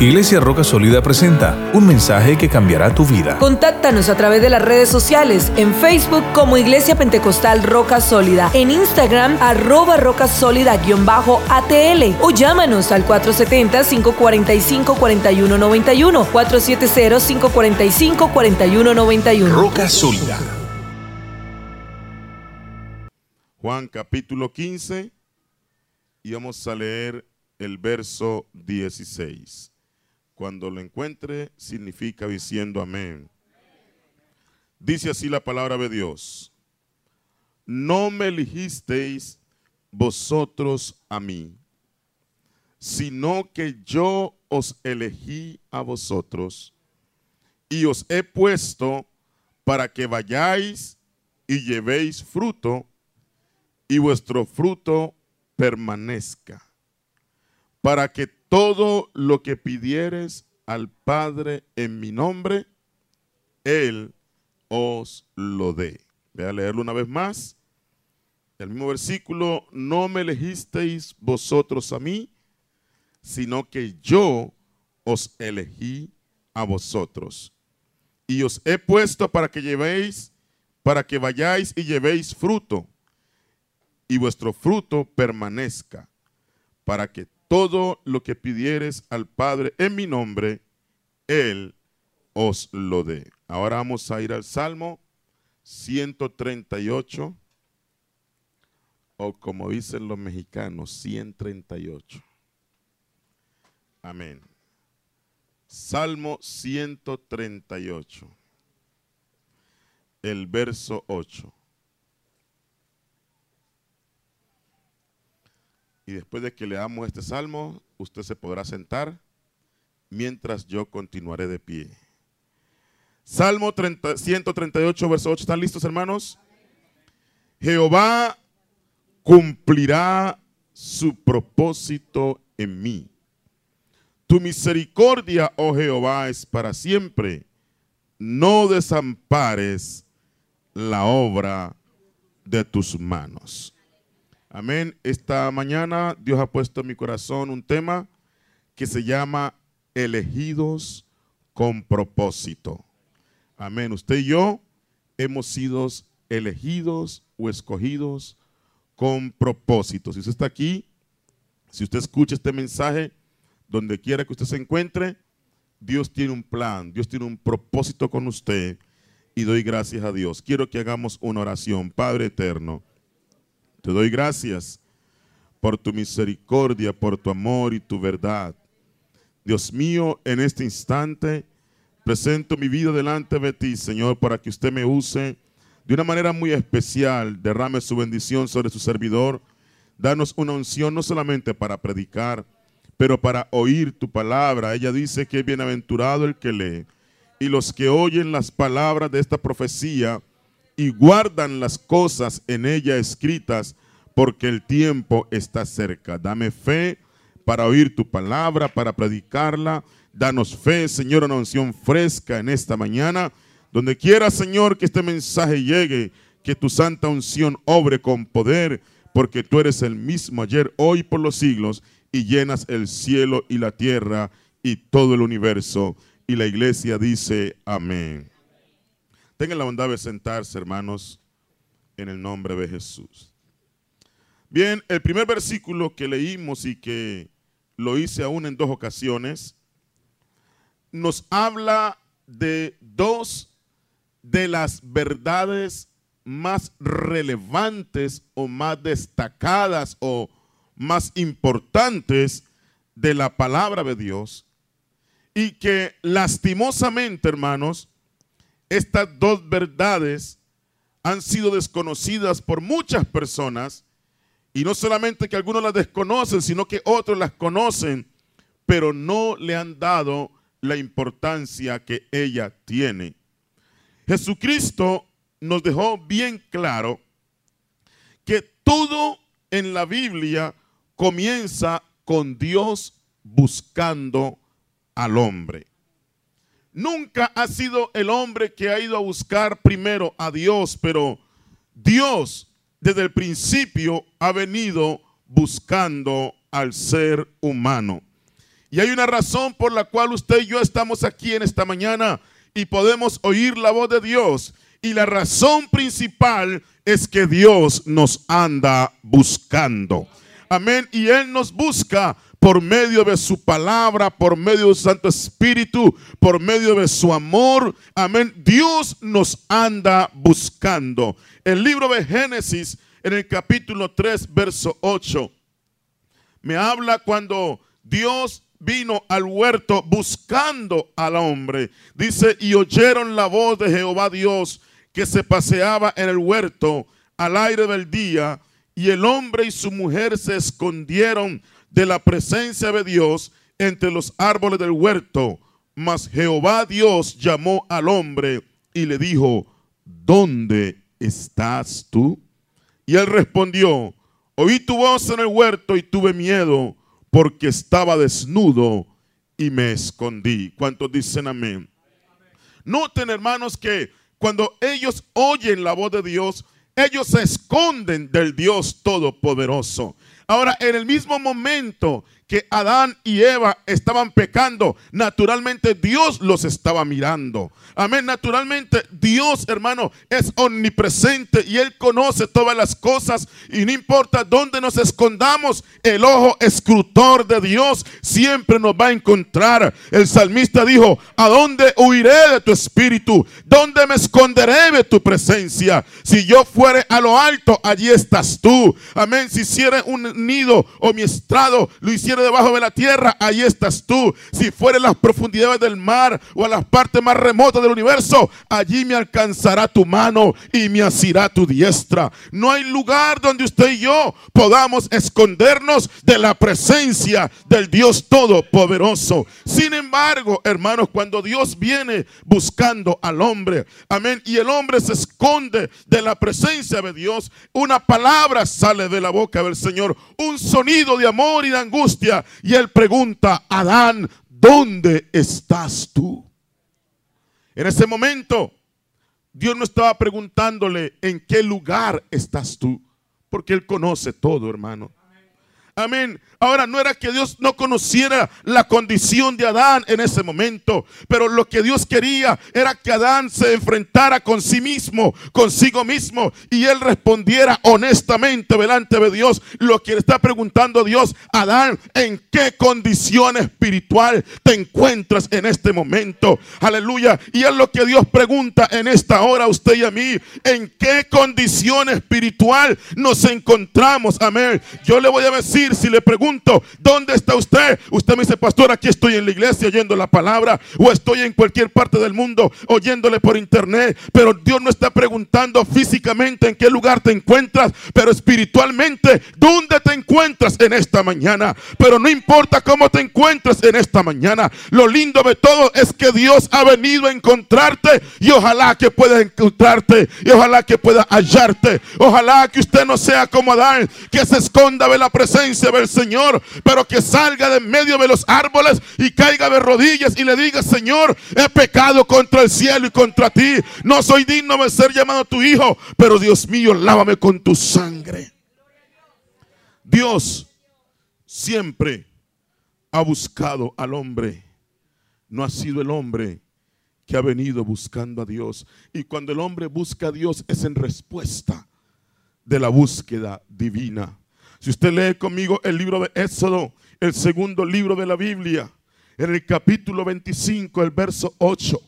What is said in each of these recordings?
Iglesia Roca Sólida presenta un mensaje que cambiará tu vida. Contáctanos a través de las redes sociales, en Facebook como Iglesia Pentecostal Roca Sólida, en Instagram arroba roca sólida-atl o llámanos al 470-545-4191, 470-545-4191. Roca Sólida. Juan capítulo 15 y vamos a leer el verso 16. Cuando lo encuentre, significa diciendo amén. Dice así la palabra de Dios. No me elegisteis vosotros a mí, sino que yo os elegí a vosotros y os he puesto para que vayáis y llevéis fruto y vuestro fruto permanezca, para que todo lo que pidieres al Padre en mi nombre, Él os lo dé. Voy a leerlo una vez más. El mismo versículo, no me elegisteis vosotros a mí, sino que yo os elegí a vosotros. Y os he puesto para que llevéis, para que vayáis y llevéis fruto, y vuestro fruto permanezca, para que todo lo que pidieres al Padre en mi nombre, Él os lo dé. Ahora vamos a ir al Salmo 138, o como dicen los mexicanos, 138. Amén. Salmo 138, el verso 8. Y después de que leamos este salmo, usted se podrá sentar mientras yo continuaré de pie. Salmo 138, verso 8. ¿Están listos, hermanos? Jehová cumplirá su propósito en mí. Tu misericordia, oh Jehová, es para siempre. No desampares la obra de tus manos. Amén. Esta mañana Dios ha puesto en mi corazón un tema que se llama elegidos con propósito. Amén. Usted y yo hemos sido elegidos o escogidos con propósito. Si usted está aquí, si usted escucha este mensaje, donde quiera que usted se encuentre, Dios tiene un plan, Dios tiene un propósito con usted y doy gracias a Dios. Quiero que hagamos una oración. Padre eterno. Te doy gracias por tu misericordia, por tu amor y tu verdad. Dios mío, en este instante presento mi vida delante de ti, Señor, para que usted me use de una manera muy especial. Derrame su bendición sobre su servidor. Danos una unción no solamente para predicar, pero para oír tu palabra. Ella dice que es bienaventurado el que lee. Y los que oyen las palabras de esta profecía, y guardan las cosas en ella escritas, porque el tiempo está cerca. Dame fe para oír tu palabra, para predicarla. Danos fe, Señor, una unción fresca en esta mañana. Donde quiera, Señor, que este mensaje llegue, que tu santa unción obre con poder, porque tú eres el mismo ayer, hoy, por los siglos, y llenas el cielo y la tierra y todo el universo. Y la iglesia dice, amén. Tengan la bondad de sentarse, hermanos, en el nombre de Jesús. Bien, el primer versículo que leímos y que lo hice aún en dos ocasiones, nos habla de dos de las verdades más relevantes o más destacadas o más importantes de la palabra de Dios y que lastimosamente, hermanos, estas dos verdades han sido desconocidas por muchas personas y no solamente que algunos las desconocen, sino que otros las conocen, pero no le han dado la importancia que ella tiene. Jesucristo nos dejó bien claro que todo en la Biblia comienza con Dios buscando al hombre. Nunca ha sido el hombre que ha ido a buscar primero a Dios, pero Dios desde el principio ha venido buscando al ser humano. Y hay una razón por la cual usted y yo estamos aquí en esta mañana y podemos oír la voz de Dios. Y la razón principal es que Dios nos anda buscando. Amén. Y Él nos busca por medio de su palabra, por medio de su Santo Espíritu, por medio de su amor. Amén. Dios nos anda buscando. El libro de Génesis, en el capítulo 3, verso 8, me habla cuando Dios vino al huerto buscando al hombre. Dice, y oyeron la voz de Jehová Dios que se paseaba en el huerto al aire del día, y el hombre y su mujer se escondieron de la presencia de Dios entre los árboles del huerto. Mas Jehová Dios llamó al hombre y le dijo, ¿dónde estás tú? Y él respondio, oí tu voz en el huerto y tuve miedo porque estaba desnudo y me escondí. ¿Cuántos dicen amén? Noten, hermanos, que cuando ellos oyen la voz de Dios, ellos se esconden del Dios Todopoderoso. Ahora, en el mismo momento que Adán y Eva estaban pecando, naturalmente Dios los estaba mirando. Amén, naturalmente Dios, hermano, es omnipresente y Él conoce todas las cosas y no importa dónde nos escondamos, el ojo escrutor de Dios siempre nos va a encontrar. El salmista dijo, ¿a dónde huiré de tu espíritu? ¿Dónde me esconderé de tu presencia? Si yo fuere a lo alto, allí estás tú. Amén, si hiciera un nido o mi estrado, lo hiciera debajo de la tierra, ahí estás tú. Si fuere a las profundidades del mar o a las partes más remotas del universo, allí me alcanzará tu mano y me asirá tu diestra. No hay lugar donde usted y yo podamos escondernos de la presencia del Dios Todopoderoso. Sin embargo, hermanos, cuando Dios viene buscando al hombre, amén, y el hombre se esconde de la presencia de Dios, una palabra sale de la boca del Señor, un sonido de amor y de angustia y él pregunta, Adán, ¿dónde estás tú? En ese momento, Dios no estaba preguntándole en qué lugar estás tú, porque él conoce todo, hermano. Amén. Ahora, no era que Dios no conociera la condición de Adán en ese momento, pero lo que Dios quería era que Adán se enfrentara con sí mismo, consigo mismo, y él respondiera honestamente delante de Dios lo que le está preguntando Dios, Adán, ¿en qué condición espiritual te encuentras en este momento? Aleluya. Y es lo que Dios pregunta en esta hora a usted y a mí, ¿en qué condición espiritual nos encontramos? Amén. Yo le voy a decir, si le pregunto, ¿dónde está usted? Usted me dice, pastor, aquí estoy en la iglesia oyendo la palabra o estoy en cualquier parte del mundo oyéndole por internet. Pero Dios no está preguntando físicamente en qué lugar te encuentras, pero espiritualmente, ¿dónde te encuentras en esta mañana? Pero no importa cómo te encuentres en esta mañana. Lo lindo de todo es que Dios ha venido a encontrarte y ojalá que pueda encontrarte y ojalá que pueda hallarte. Ojalá que usted no sea como Adán, que se esconda de la presencia del Señor pero que salga de medio de los árboles y caiga de rodillas y le diga, Señor, he pecado contra el cielo y contra ti. No soy digno de ser llamado tu hijo, pero Dios mío, lávame con tu sangre. Dios siempre ha buscado al hombre. No ha sido el hombre que ha venido buscando a Dios. Y cuando el hombre busca a Dios es en respuesta de la búsqueda divina. Si usted lee conmigo el libro de Éxodo, el segundo libro de la Biblia, en el capítulo 25, el verso 8.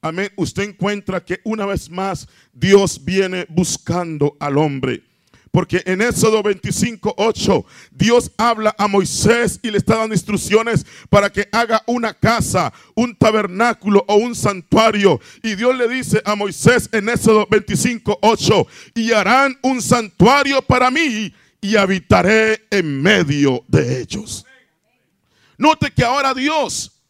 Amén. Usted encuentra que una vez más Dios viene buscando al hombre. Porque en Éxodo 25, 8, Dios habla a Moisés y le está dando instrucciones para que haga una casa, un tabernáculo o un santuario. Y Dios le dice a Moisés en Éxodo 25, 8, y harán un santuario para mí y habitaré en medio de ellos. Note que ahora Dios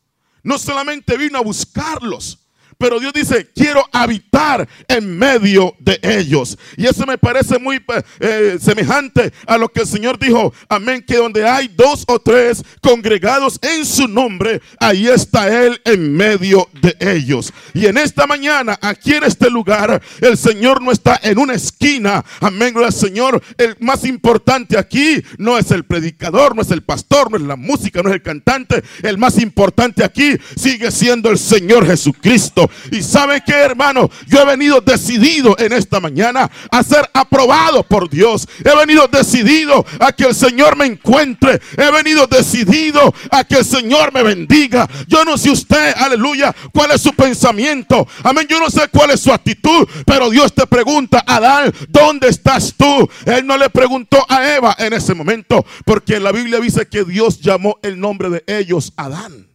no solamente vino a buscarlos, pero Dios dice, quiero habitar habitar en medio de ellos. Y eso me parece muy eh, semejante a lo que el Señor dijo, amén, que donde hay dos o tres congregados en su nombre, ahí está Él en medio de ellos. Y en esta mañana, aquí en este lugar, el Señor no está en una esquina, amén, gloria Señor, el más importante aquí no es el predicador, no es el pastor, no es la música, no es el cantante, el más importante aquí sigue siendo el Señor Jesucristo. Y sabe que hermano, yo he venido decidido en esta mañana a ser aprobado por Dios. He venido decidido a que el Señor me encuentre. He venido decidido a que el Señor me bendiga. Yo no sé usted, aleluya, cuál es su pensamiento. Amén, yo no sé cuál es su actitud, pero Dios te pregunta, Adán, ¿dónde estás tú? Él no le preguntó a Eva en ese momento, porque la Biblia dice que Dios llamó el nombre de ellos Adán.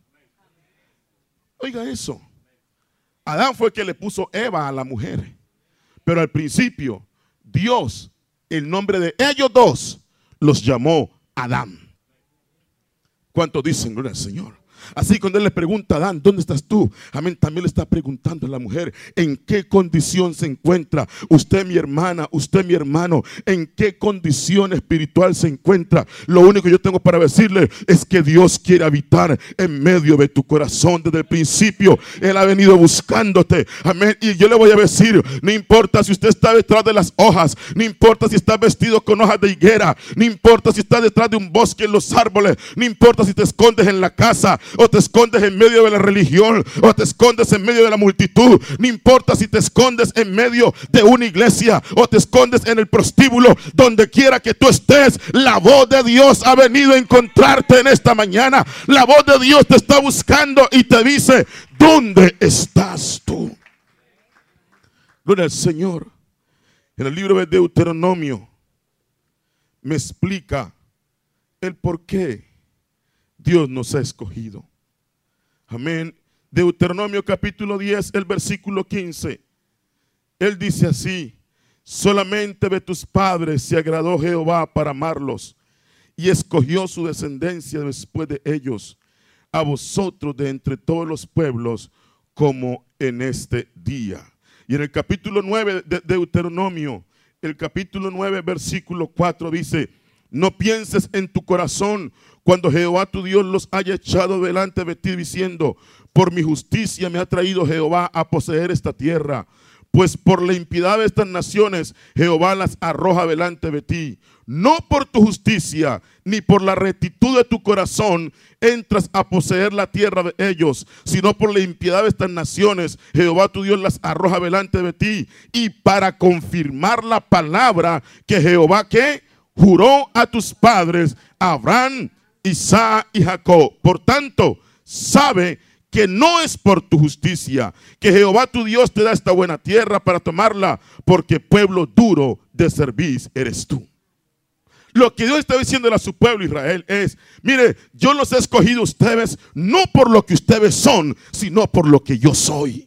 Oiga eso. Adán fue el que le puso Eva a la mujer. Pero al principio, Dios, el nombre de ellos dos, los llamó Adán. ¿Cuánto dicen, gloria al Señor? Así cuando él le pregunta a Adán, ¿dónde estás tú? Amén, también le está preguntando a la mujer, ¿en qué condición se encuentra? Usted mi hermana, usted mi hermano, ¿en qué condición espiritual se encuentra? Lo único que yo tengo para decirle es que Dios quiere habitar en medio de tu corazón desde el principio. Él ha venido buscándote. Amén. Y yo le voy a decir, no importa si usted está detrás de las hojas, no importa si está vestido con hojas de higuera, no importa si está detrás de un bosque en los árboles, no importa si te escondes en la casa, o te escondes en medio de la religión, o te escondes en medio de la multitud. No importa si te escondes en medio de una iglesia o te escondes en el prostíbulo, donde quiera que tú estés, la voz de Dios ha venido a encontrarte en esta mañana. La voz de Dios te está buscando y te dice, ¿dónde estás tú? Gloria al Señor. En el libro de Deuteronomio me explica el por qué Dios nos ha escogido. Amén. Deuteronomio capítulo 10, el versículo 15. Él dice así, solamente de tus padres se agradó Jehová para amarlos y escogió su descendencia después de ellos, a vosotros de entre todos los pueblos, como en este día. Y en el capítulo 9 de Deuteronomio, el capítulo 9, versículo 4 dice, no pienses en tu corazón cuando Jehová tu Dios los haya echado delante de ti diciendo, por mi justicia me ha traído Jehová a poseer esta tierra. Pues por la impiedad de estas naciones Jehová las arroja delante de ti. No por tu justicia ni por la rectitud de tu corazón entras a poseer la tierra de ellos, sino por la impiedad de estas naciones Jehová tu Dios las arroja delante de ti. Y para confirmar la palabra que Jehová que juró a tus padres, Abraham, Isaac y Jacob. Por tanto, sabe que no es por tu justicia que Jehová tu Dios te da esta buena tierra para tomarla, porque pueblo duro de servir eres tú. Lo que Dios está diciendo a su pueblo Israel es, mire, yo los he escogido ustedes no por lo que ustedes son, sino por lo que yo soy.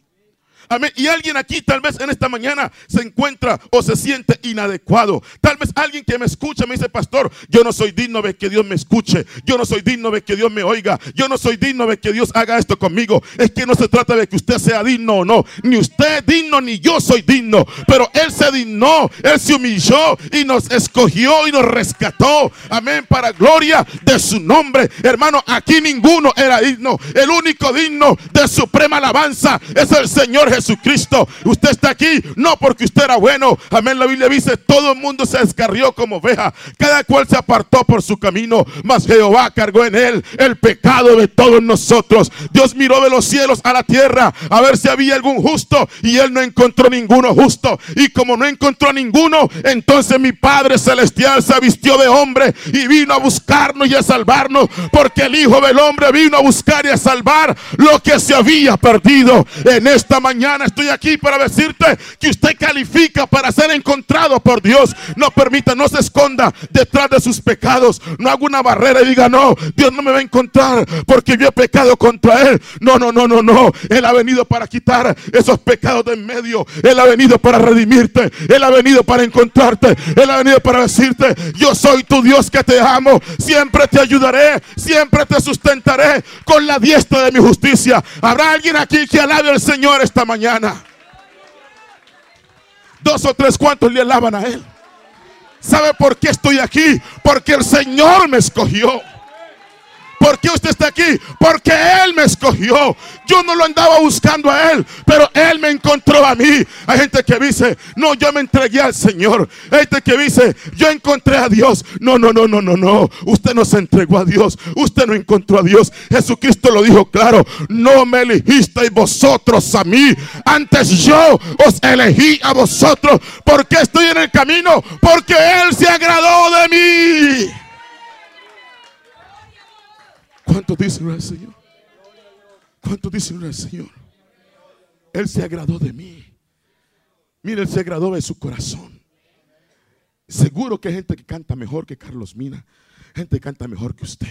Y alguien aquí tal vez en esta mañana se encuentra o se siente inadecuado. Tal vez alguien que me escucha me dice, pastor, yo no soy digno de que Dios me escuche. Yo no soy digno de que Dios me oiga. Yo no soy digno de que Dios haga esto conmigo. Es que no se trata de que usted sea digno o no. Ni usted es digno ni yo soy digno. Pero Él se dignó, Él se humilló y nos escogió y nos rescató. Amén. Para gloria de su nombre. Hermano, aquí ninguno era digno. El único digno de suprema alabanza es el Señor Jesús. Jesucristo. Usted está aquí no porque usted era bueno. Amén. La Biblia dice, todo el mundo se descarrió como oveja. Cada cual se apartó por su camino. Mas Jehová cargó en él el pecado de todos nosotros. Dios miró de los cielos a la tierra a ver si había algún justo. Y él no encontró ninguno justo. Y como no encontró ninguno, entonces mi Padre Celestial se vistió de hombre y vino a buscarnos y a salvarnos. Porque el Hijo del Hombre vino a buscar y a salvar lo que se había perdido. En esta mañana estoy aquí para decirte que usted califica para ser encontrado por Dios. No permita, no se esconda detrás de sus pecados. No haga una barrera y diga, no, Dios no me va a encontrar porque yo he pecado contra Él. No, no, no, no, no. Él ha venido para quitar esos pecados de en medio. Él ha venido para redimirte. Él ha venido para encontrarte. Él ha venido para decirte, yo soy tu Dios que te amo. Siempre te ayudaré. Siempre te sustentaré con la diestra de mi justicia. Habrá alguien aquí que alabe al Señor esta mañana mañana. Dos o tres cuantos le alaban a Él. ¿Sabe por qué estoy aquí? Porque el Señor me escogió. ¿Por qué usted está aquí? Porque Él me escogió. Yo no lo andaba buscando a Él, pero Él me encontró a mí. Hay gente que dice, no, yo me entregué al Señor. Hay gente que dice, yo encontré a Dios. No, no, no, no, no, no. Usted no se entregó a Dios. Usted no encontró a Dios. Jesucristo lo dijo claro. No me elegisteis vosotros a mí. Antes yo os elegí a vosotros. ¿Por qué estoy en el camino? Porque Él se agradó de mí. ¿Cuántos dicen al Señor? ¿Cuántos dicen al Señor? Él se agradó de mí. Mire, Él se agradó de su corazón. Seguro que hay gente que canta mejor que Carlos Mina. Gente que canta mejor que usted.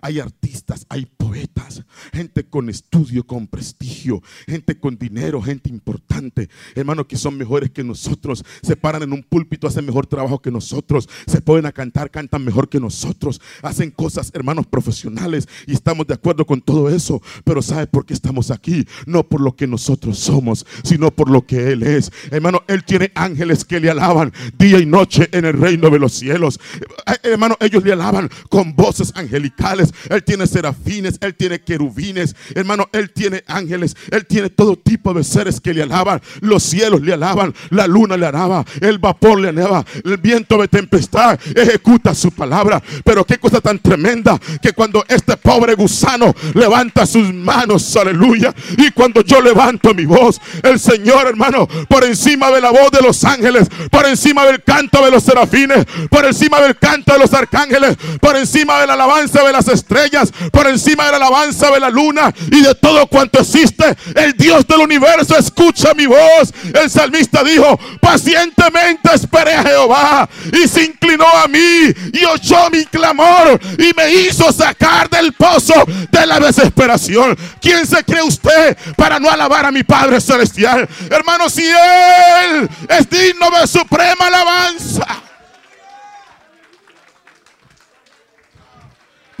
Hay artistas, hay poetas, gente con estudio, con prestigio, gente con dinero, gente importante, hermanos que son mejores que nosotros, se paran en un púlpito, hacen mejor trabajo que nosotros, se pueden a cantar, cantan mejor que nosotros, hacen cosas, hermanos profesionales, y estamos de acuerdo con todo eso, pero ¿sabe por qué estamos aquí? No por lo que nosotros somos, sino por lo que Él es. Hermano, Él tiene ángeles que le alaban día y noche en el reino de los cielos. Eh, hermano, ellos le alaban con voces angelicales él tiene serafines, Él tiene querubines, hermano, Él tiene ángeles, Él tiene todo tipo de seres que le alaban. Los cielos le alaban, la luna le alaba, el vapor le alaba, el viento de tempestad ejecuta su palabra. Pero qué cosa tan tremenda que cuando este pobre gusano levanta sus manos, aleluya, y cuando yo levanto mi voz, el Señor, hermano, por encima de la voz de los ángeles, por encima del canto de los serafines, por encima del canto de los arcángeles, por encima de la alabanza de las estrellas, por encima de la alabanza de la luna y de todo cuanto existe. El Dios del universo escucha mi voz. El salmista dijo, pacientemente esperé a Jehová y se inclinó a mí y oyó mi clamor y me hizo sacar del pozo de la desesperación. ¿Quién se cree usted para no alabar a mi Padre Celestial? Hermano, si Él es digno de suprema alabanza.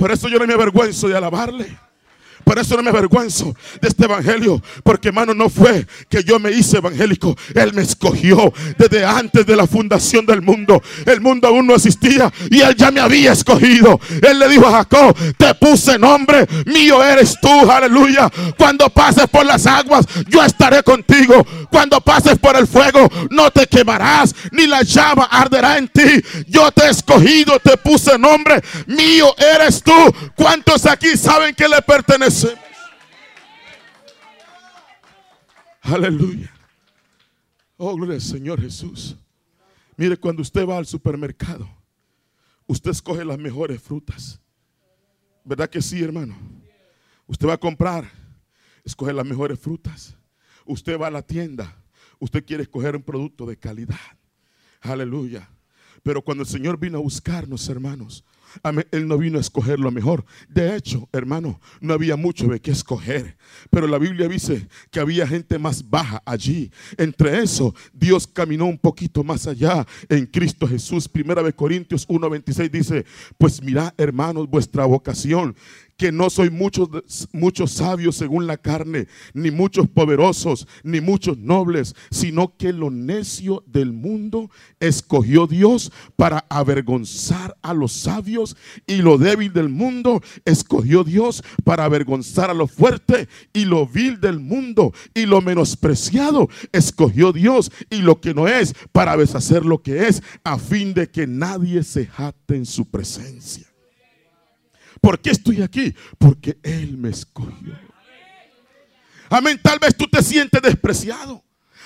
Por eso yo no me avergüenzo de alabarle. Por eso no me avergüenzo de este evangelio. Porque hermano, no fue que yo me hice evangélico. Él me escogió desde antes de la fundación del mundo. El mundo aún no existía y él ya me había escogido. Él le dijo a Jacob, te puse nombre, mío eres tú, aleluya. Cuando pases por las aguas, yo estaré contigo. Cuando pases por el fuego, no te quemarás, ni la llama arderá en ti. Yo te he escogido, te puse nombre, mío eres tú. ¿Cuántos aquí saben que le pertenece? Aleluya. Oh, gloria al Señor Jesús. Mire, cuando usted va al supermercado, usted escoge las mejores frutas. ¿Verdad que sí, hermano? Usted va a comprar, escoge las mejores frutas. Usted va a la tienda, usted quiere escoger un producto de calidad. Aleluya. Pero cuando el Señor vino a buscarnos, hermanos, él no vino a escoger lo mejor. De hecho, hermano, no había mucho de qué escoger. Pero la Biblia dice que había gente más baja allí. Entre eso, Dios caminó un poquito más allá en Cristo Jesús. Primera de Corintios 1:26 dice, pues mirad, hermanos, vuestra vocación que no soy muchos, muchos sabios según la carne, ni muchos poderosos, ni muchos nobles, sino que lo necio del mundo escogió Dios para avergonzar a los sabios y lo débil del mundo escogió Dios para avergonzar a lo fuerte y lo vil del mundo y lo menospreciado escogió Dios y lo que no es para deshacer lo que es a fin de que nadie se jate en su presencia. ¿Por qué estoy aquí? Porque Él me escogió. Amén. Tal vez tú te sientes despreciado.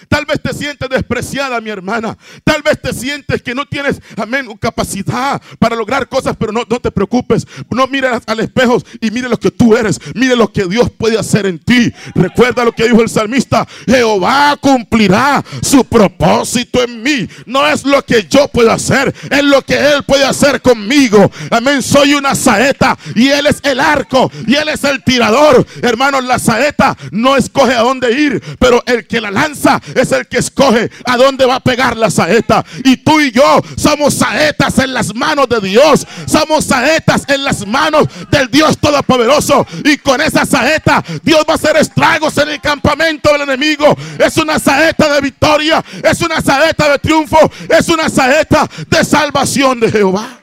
Tal vez te sientes despreciada, mi hermana. Tal vez te sientes que no tienes, amén, capacidad para lograr cosas, pero no, no te preocupes. No mires al espejo y mire lo que tú eres. Mire lo que Dios puede hacer en ti. Recuerda lo que dijo el salmista. Jehová cumplirá su propósito en mí. No es lo que yo puedo hacer, es lo que Él puede hacer conmigo. Amén. Soy una saeta y Él es el arco y Él es el tirador. Hermanos, la saeta no escoge a dónde ir, pero el que la lanza es el que escoge a dónde va a pegar la saeta. Y tú y yo somos saetas en las manos de Dios. Somos saetas en las manos del Dios Todopoderoso. Y con esa saeta Dios va a hacer estragos en el campamento del enemigo. Es una saeta de victoria. Es una saeta de triunfo. Es una saeta de salvación de Jehová.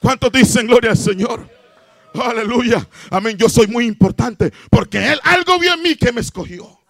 ¿Cuántos dicen gloria al Señor? Aleluya. Amén. Yo soy muy importante porque Él algo vio en mí que me escogió.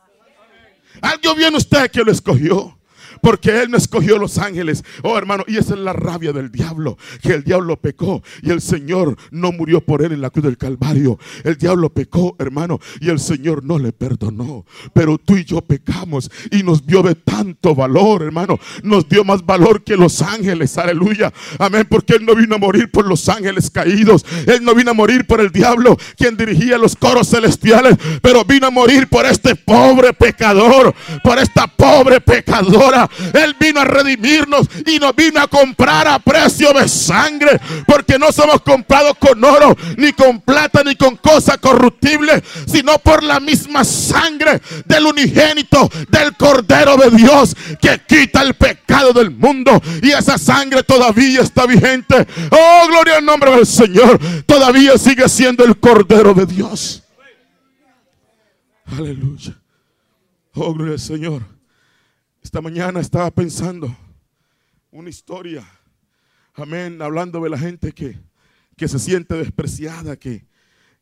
Algo vio en usted que lo escogió porque Él no escogió los ángeles. Oh hermano, y esa es la rabia del diablo, que el diablo pecó y el Señor no murió por Él en la cruz del Calvario. El diablo pecó, hermano, y el Señor no le perdonó. Pero tú y yo pecamos y nos dio de tanto valor, hermano. Nos dio más valor que los ángeles, aleluya. Amén, porque Él no vino a morir por los ángeles caídos. Él no vino a morir por el diablo, quien dirigía los coros celestiales, pero vino a morir por este pobre pecador, por esta pobre pecadora él vino a redimirnos y nos vino a comprar a precio de sangre. Porque no somos comprados con oro, ni con plata, ni con cosa corruptible, sino por la misma sangre del unigénito, del Cordero de Dios, que quita el pecado del mundo. Y esa sangre todavía está vigente. Oh, gloria al nombre del Señor. Todavía sigue siendo el Cordero de Dios. Aleluya. Oh, gloria al Señor. Esta mañana estaba pensando una historia, amén, hablando de la gente que, que se siente despreciada, que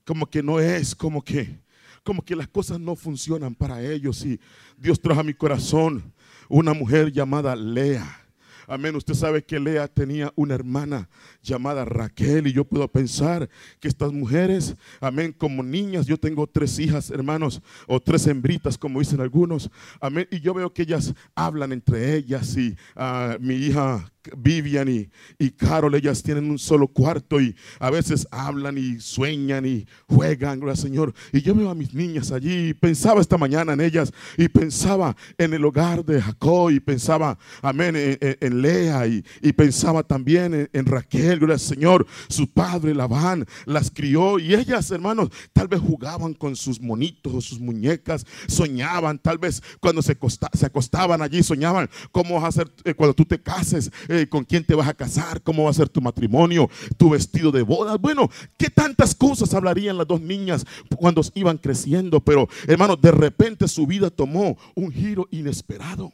como que no es, como que, como que las cosas no funcionan para ellos. Y Dios trajo a mi corazón una mujer llamada Lea. Amén. Usted sabe que Lea tenía una hermana llamada Raquel y yo puedo pensar que estas mujeres, amén, como niñas, yo tengo tres hijas, hermanos, o tres hembritas, como dicen algunos, amén, y yo veo que ellas hablan entre ellas y ah, mi hija Vivian y, y Carol, ellas tienen un solo cuarto y a veces hablan y sueñan y juegan, gloria Señor. Y yo veo a mis niñas allí y pensaba esta mañana en ellas y pensaba en el hogar de Jacob y pensaba, amén, en, Lea y, y, pensaba también en, Raquel, Señor. Su padre Labán las crió y ellas, hermanos, tal vez jugaban con sus monitos o sus muñecas, soñaban, tal vez cuando se, se acostaban allí, soñaban cómo vas a hacer eh, cuando tú te cases. Eh, con quién te vas a casar, cómo va a ser tu matrimonio, tu vestido de bodas. Bueno, qué tantas cosas hablarían las dos niñas cuando iban creciendo, pero hermano, de repente su vida tomó un giro inesperado.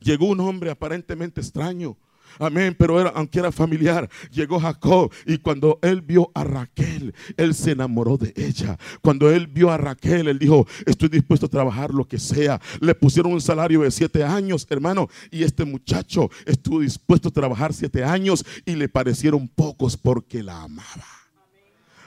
Llegó un hombre aparentemente extraño Amén, pero era, aunque era familiar, llegó Jacob y cuando él vio a Raquel, él se enamoró de ella. Cuando él vio a Raquel, él dijo, estoy dispuesto a trabajar lo que sea. Le pusieron un salario de siete años, hermano, y este muchacho estuvo dispuesto a trabajar siete años y le parecieron pocos porque la amaba.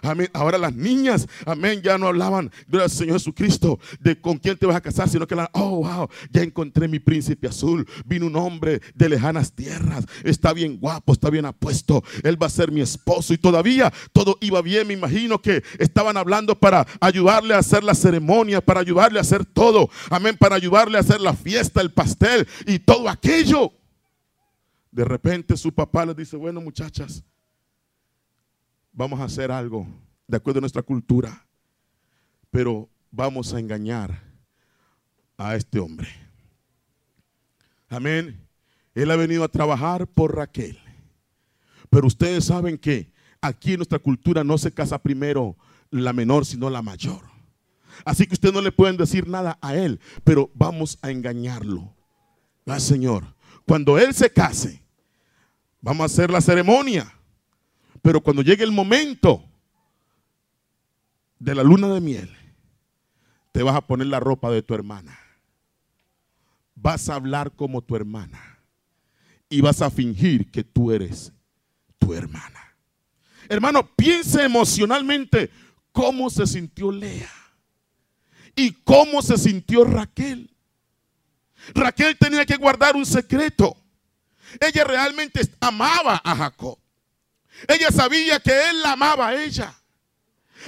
Amén. Ahora las niñas, amén, ya no hablaban del Señor Jesucristo, de con quién te vas a casar, sino que la, oh, wow, ya encontré mi príncipe azul. Vino un hombre de lejanas tierras. Está bien guapo, está bien apuesto. Él va a ser mi esposo. Y todavía todo iba bien. Me imagino que estaban hablando para ayudarle a hacer la ceremonia, para ayudarle a hacer todo. Amén, para ayudarle a hacer la fiesta, el pastel y todo aquello. De repente su papá le dice, bueno muchachas, vamos a hacer algo de acuerdo a nuestra cultura, pero vamos a engañar a este hombre. Amén. Él ha venido a trabajar por Raquel. Pero ustedes saben que aquí en nuestra cultura no se casa primero la menor, sino la mayor. Así que ustedes no le pueden decir nada a él, pero vamos a engañarlo. Ah, Señor, cuando él se case, vamos a hacer la ceremonia. Pero cuando llegue el momento de la luna de miel, te vas a poner la ropa de tu hermana. Vas a hablar como tu hermana. Y vas a fingir que tú eres tu hermana. Hermano, piensa emocionalmente cómo se sintió Lea y cómo se sintió Raquel. Raquel tenía que guardar un secreto. Ella realmente amaba a Jacob. Ella sabía que él la amaba a ella.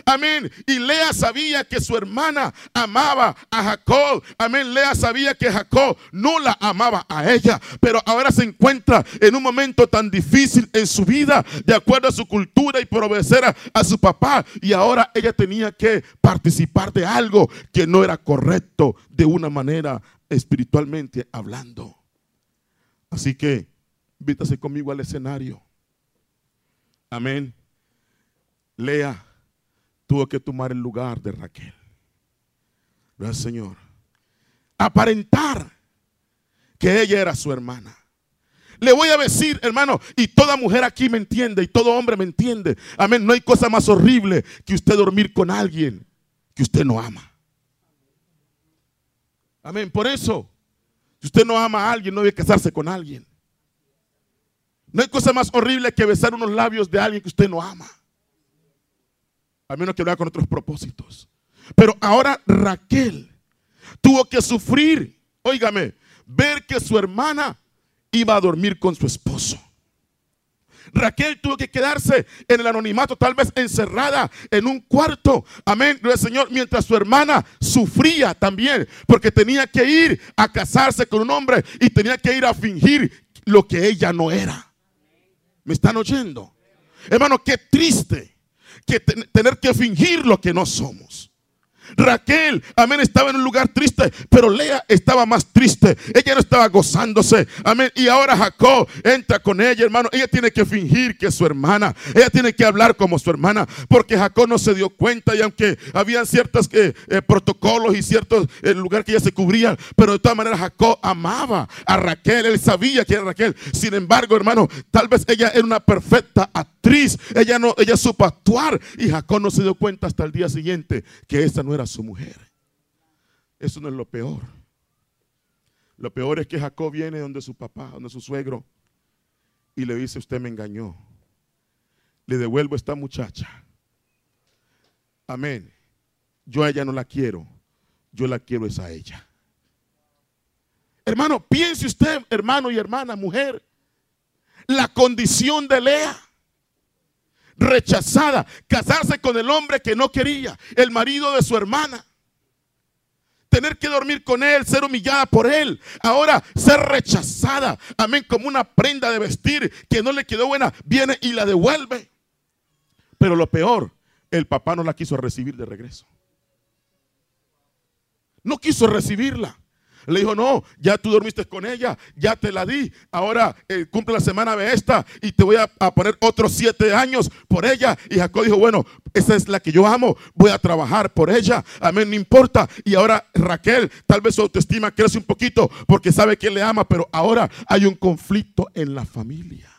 Amén. Y Lea sabía que su hermana amaba a Jacob. Amén. Lea sabía que Jacob no la amaba a ella. Pero ahora se encuentra en un momento tan difícil en su vida, de acuerdo a su cultura y obedecer a, a su papá. Y ahora ella tenía que participar de algo que no era correcto de una manera espiritualmente hablando. Así que, vítase conmigo al escenario. Amén. Lea tuvo que tomar el lugar de Raquel. Gracias, Señor. Aparentar que ella era su hermana. Le voy a decir, hermano, y toda mujer aquí me entiende, y todo hombre me entiende. Amén. No hay cosa más horrible que usted dormir con alguien que usted no ama. Amén. Por eso, si usted no ama a alguien, no debe casarse con alguien. No hay cosa más horrible que besar unos labios de alguien que usted no ama a menos que lo haga con otros propósitos. Pero ahora Raquel tuvo que sufrir, óigame, ver que su hermana iba a dormir con su esposo. Raquel tuvo que quedarse en el anonimato, tal vez encerrada en un cuarto. Amén, Señor, mientras su hermana sufría también, porque tenía que ir a casarse con un hombre y tenía que ir a fingir lo que ella no era. ¿Me están oyendo? Hermano, qué triste que tener que fingir lo que no somos. Raquel, amén, estaba en un lugar triste, pero Lea estaba más triste. Ella no estaba gozándose, amén. Y ahora Jacob entra con ella, hermano. Ella tiene que fingir que es su hermana. Ella tiene que hablar como su hermana, porque Jacob no se dio cuenta. Y aunque habían ciertos eh, eh, protocolos y ciertos eh, lugares que ella se cubrían, pero de todas maneras Jacob amaba a Raquel. Él sabía que era Raquel. Sin embargo, hermano, tal vez ella era una perfecta actriz. Ella no, ella supo actuar y Jacob no se dio cuenta hasta el día siguiente que esa no era su mujer. Eso no es lo peor. Lo peor es que Jacob viene donde su papá, donde su suegro, y le dice, usted me engañó. Le devuelvo esta muchacha. Amén. Yo a ella no la quiero. Yo la quiero es a ella. Hermano, piense usted, hermano y hermana, mujer, la condición de Lea rechazada, casarse con el hombre que no quería, el marido de su hermana. Tener que dormir con él, ser humillada por él. Ahora ser rechazada. Amén. Como una prenda de vestir que no le quedó buena. Viene y la devuelve. Pero lo peor, el papá no la quiso recibir de regreso. No quiso recibirla. Le dijo, no, ya tú dormiste con ella, ya te la di. Ahora eh, cumple la semana de esta y te voy a, poner otros siete años por ella. Y Jacob dijo, bueno, esa es la que yo amo, voy a trabajar por ella. Amén, no importa. Y ahora Raquel, tal vez su autoestima crece un poquito porque sabe que le ama, pero ahora hay un conflicto en la familia.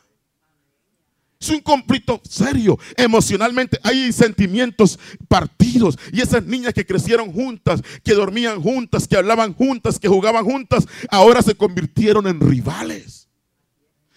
Es un conflicto serio. Emocionalmente hay sentimientos partidos. Y esas niñas que crecieron juntas, que dormían juntas, que hablaban juntas, que jugaban juntas, ahora se convirtieron en rivales.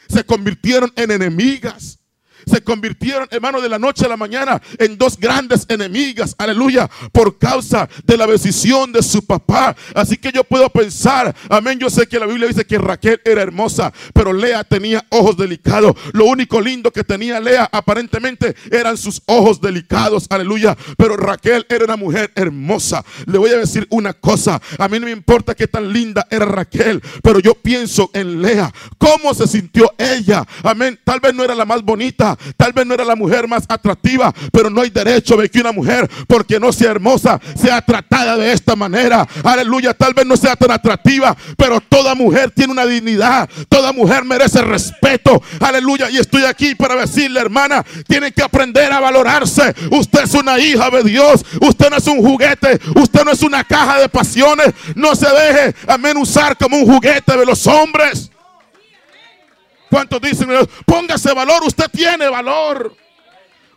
Se convirtieron en enemigas se convirtieron, hermano, de la noche a la mañana en dos grandes enemigas, aleluya, por causa de la decisión de su papá. Así que yo puedo pensar, amén, yo sé que la Biblia dice que Raquel era hermosa, pero Lea tenía ojos delicados. Lo único lindo que tenía Lea aparentemente eran sus ojos delicados, aleluya, pero Raquel era una mujer hermosa. Le voy a decir una cosa, a mí no me importa qué tan linda era Raquel, pero yo pienso en Lea, cómo se sintió ella, amén, tal vez no era la más bonita, Tal vez no era la mujer más atractiva, pero no hay derecho de que una mujer, porque no sea hermosa, sea tratada de esta manera. Aleluya, tal vez no sea tan atractiva, pero toda mujer tiene una dignidad. Toda mujer merece respeto. Aleluya, y estoy aquí para decirle, hermana, tiene que aprender a valorarse. Usted es una hija de Dios. Usted no es un juguete. Usted no es una caja de pasiones. No se deje amenuzar como un juguete de los hombres. ¿Cuántos dicen, póngase valor? Usted tiene valor.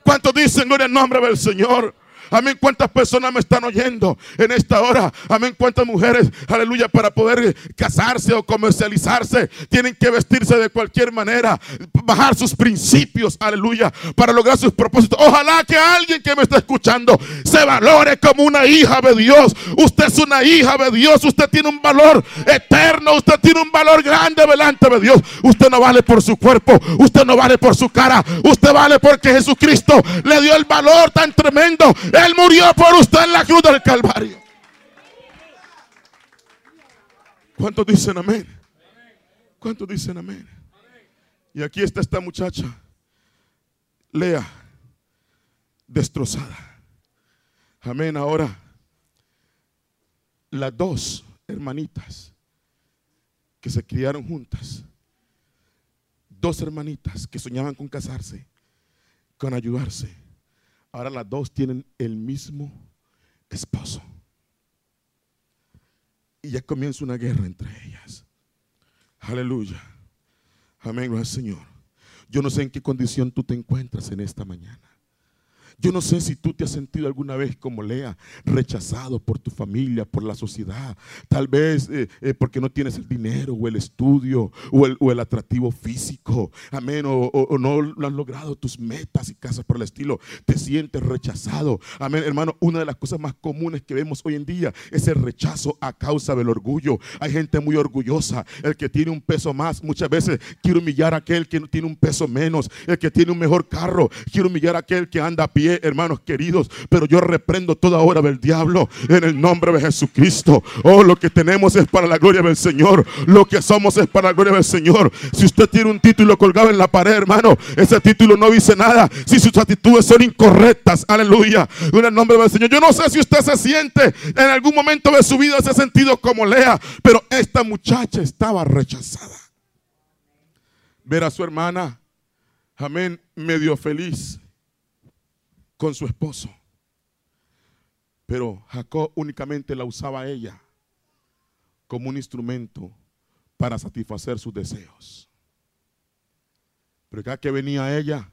¿Cuántos dicen, gloria al nombre del Señor? Amén. ¿Cuántas personas me están oyendo en esta hora? Amén. ¿Cuántas mujeres, aleluya, para poder casarse o comercializarse, tienen que vestirse de cualquier manera, bajar sus principios, aleluya, para lograr sus propósitos. Ojalá que alguien que me está escuchando se valore como una hija de Dios. Usted es una hija de Dios. Usted tiene un valor eterno. Usted tiene un valor grande delante de Dios. Usted no vale por su cuerpo. Usted no vale por su cara. Usted vale porque Jesucristo le dio el valor tan tremendo. Él murió por usted en la cruz del Calvario. ¿Cuántos dicen amén? ¿Cuántos dicen amén? Y aquí está esta muchacha, Lea, destrozada. Amén. Ahora, las dos hermanitas que se criaron juntas, dos hermanitas que soñaban con casarse, con ayudarse, ahora las dos tienen el mismo esposo. Y ya comienza una guerra entre ellas. Aleluya. Amén, Señor. Yo no sé en qué condición tú te encuentras en esta mañana. Yo no sé si tú te has sentido alguna vez como Lea, rechazado por tu familia, por la sociedad. Tal vez eh, eh, porque no tienes el dinero o el estudio o el, atractivo físico. Amén. O, no lo han logrado tus metas y casas por el estilo. Te sientes rechazado. Amén. Hermano, una de las cosas más comunes que vemos hoy en día es el rechazo a causa del orgullo. Hay gente muy orgullosa. El que tiene un peso más, muchas veces quiere humillar a aquel que tiene un peso menos. El que tiene un mejor carro, quiere humillar a aquel que anda a pie hermanos queridos. Pero yo reprendo toda obra del diablo en el nombre de Jesucristo. Oh, lo que tenemos es para la gloria del Señor. Lo que somos es para la gloria del Señor. Si usted tiene un título colgado en la pared, hermano, ese título no dice nada. Si sus actitudes son incorrectas, aleluya. En el nombre del Señor. Yo no sé si usted se siente en algún momento de su vida, se ha sentido como Lea, pero esta muchacha estaba rechazada. Ver a su hermana, amén, medio feliz con su esposo. Pero Jacob únicamente la usaba a ella como un instrumento para satisfacer sus deseos. Pero cada que venía ella,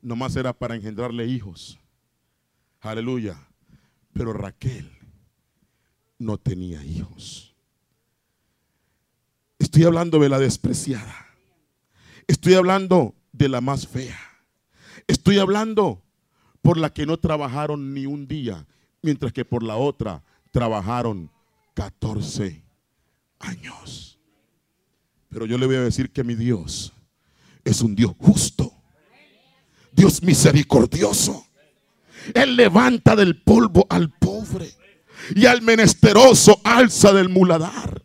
nomás era para engendrarle hijos. Aleluya. Pero Raquel no tenía hijos. Estoy hablando de la despreciada. Estoy hablando de la más fea. Estoy hablando por la que no trabajaron ni un día, mientras que por la otra trabajaron 14 años. Pero yo le voy a decir que mi Dios es un Dios justo, Dios misericordioso. Él levanta del polvo al pobre y al menesteroso alza del muladar.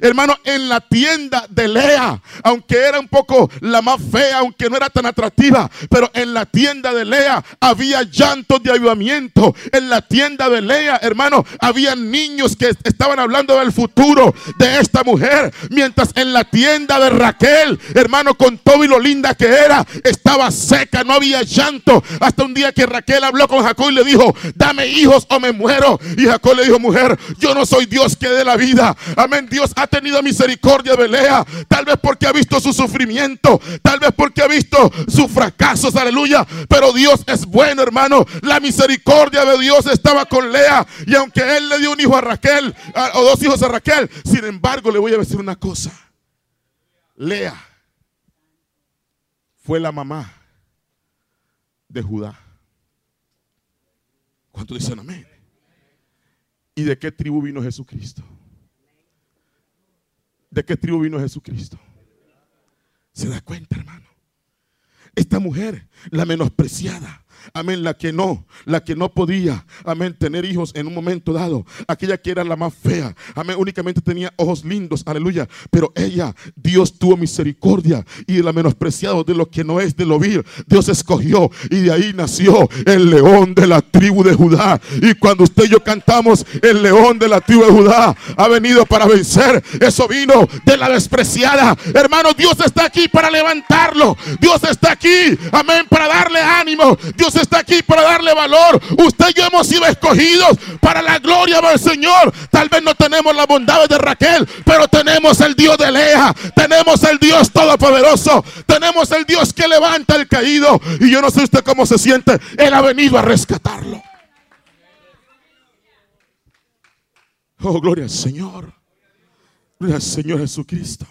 Hermano, en la tienda de Lea, aunque era un poco la más fea, aunque no era tan atractiva, pero en la tienda de Lea había llantos de ayudamiento. En la tienda de Lea, hermano, había niños que estaban hablando del futuro de esta mujer. Mientras en la tienda de Raquel, hermano, con todo y lo linda que era, estaba seca, no había llanto. Hasta un día que Raquel habló con Jacob y le dijo, dame hijos o me muero. Y Jacob le dijo, mujer, yo no soy Dios que dé la vida. Amén, Dios ha tenido misericordia de Lea. Tal vez porque ha visto su sufrimiento. Tal vez porque ha visto sus fracasos. Aleluya. Pero Dios es bueno, hermano. La misericordia de Dios estaba con Lea. Y aunque él le dio un hijo a Raquel, o dos hijos a Raquel, sin embargo, le voy a decir una cosa. Lea fue la mamá de Judá. ¿Cuánto dicen amén? ¿Y de qué tribu vino Jesucristo? ¿De qué tribu vino Jesucristo? ¿Se da cuenta, hermano? Esta mujer, la menospreciada, amén, la que no, la que no podía, amén, tener hijos en un momento dado, aquella que era la más fea, amén, únicamente tenía ojos lindos, aleluya, pero ella, Dios tuvo misericordia y la menospreciado de lo que no es de lo vil, Dios escogió y de ahí nació el león de la tribu de Judá. Y cuando usted y yo cantamos, el león de la tribu de Judá ha venido para vencer, eso vino de la despreciada. Hermano, Dios está aquí para levantarlo, Dios está aquí, amén, para darle ánimo, Dios Está aquí para darle valor. Usted y yo hemos sido escogidos para la gloria del Señor. Tal vez no tenemos la bondad de Raquel, pero tenemos el Dios de Lea. Tenemos el Dios todopoderoso. Tenemos el Dios que levanta el caído. Y yo no sé usted cómo se siente. Él ha venido a rescatarlo. Oh, gloria al Señor. Gloria al Señor Jesucristo.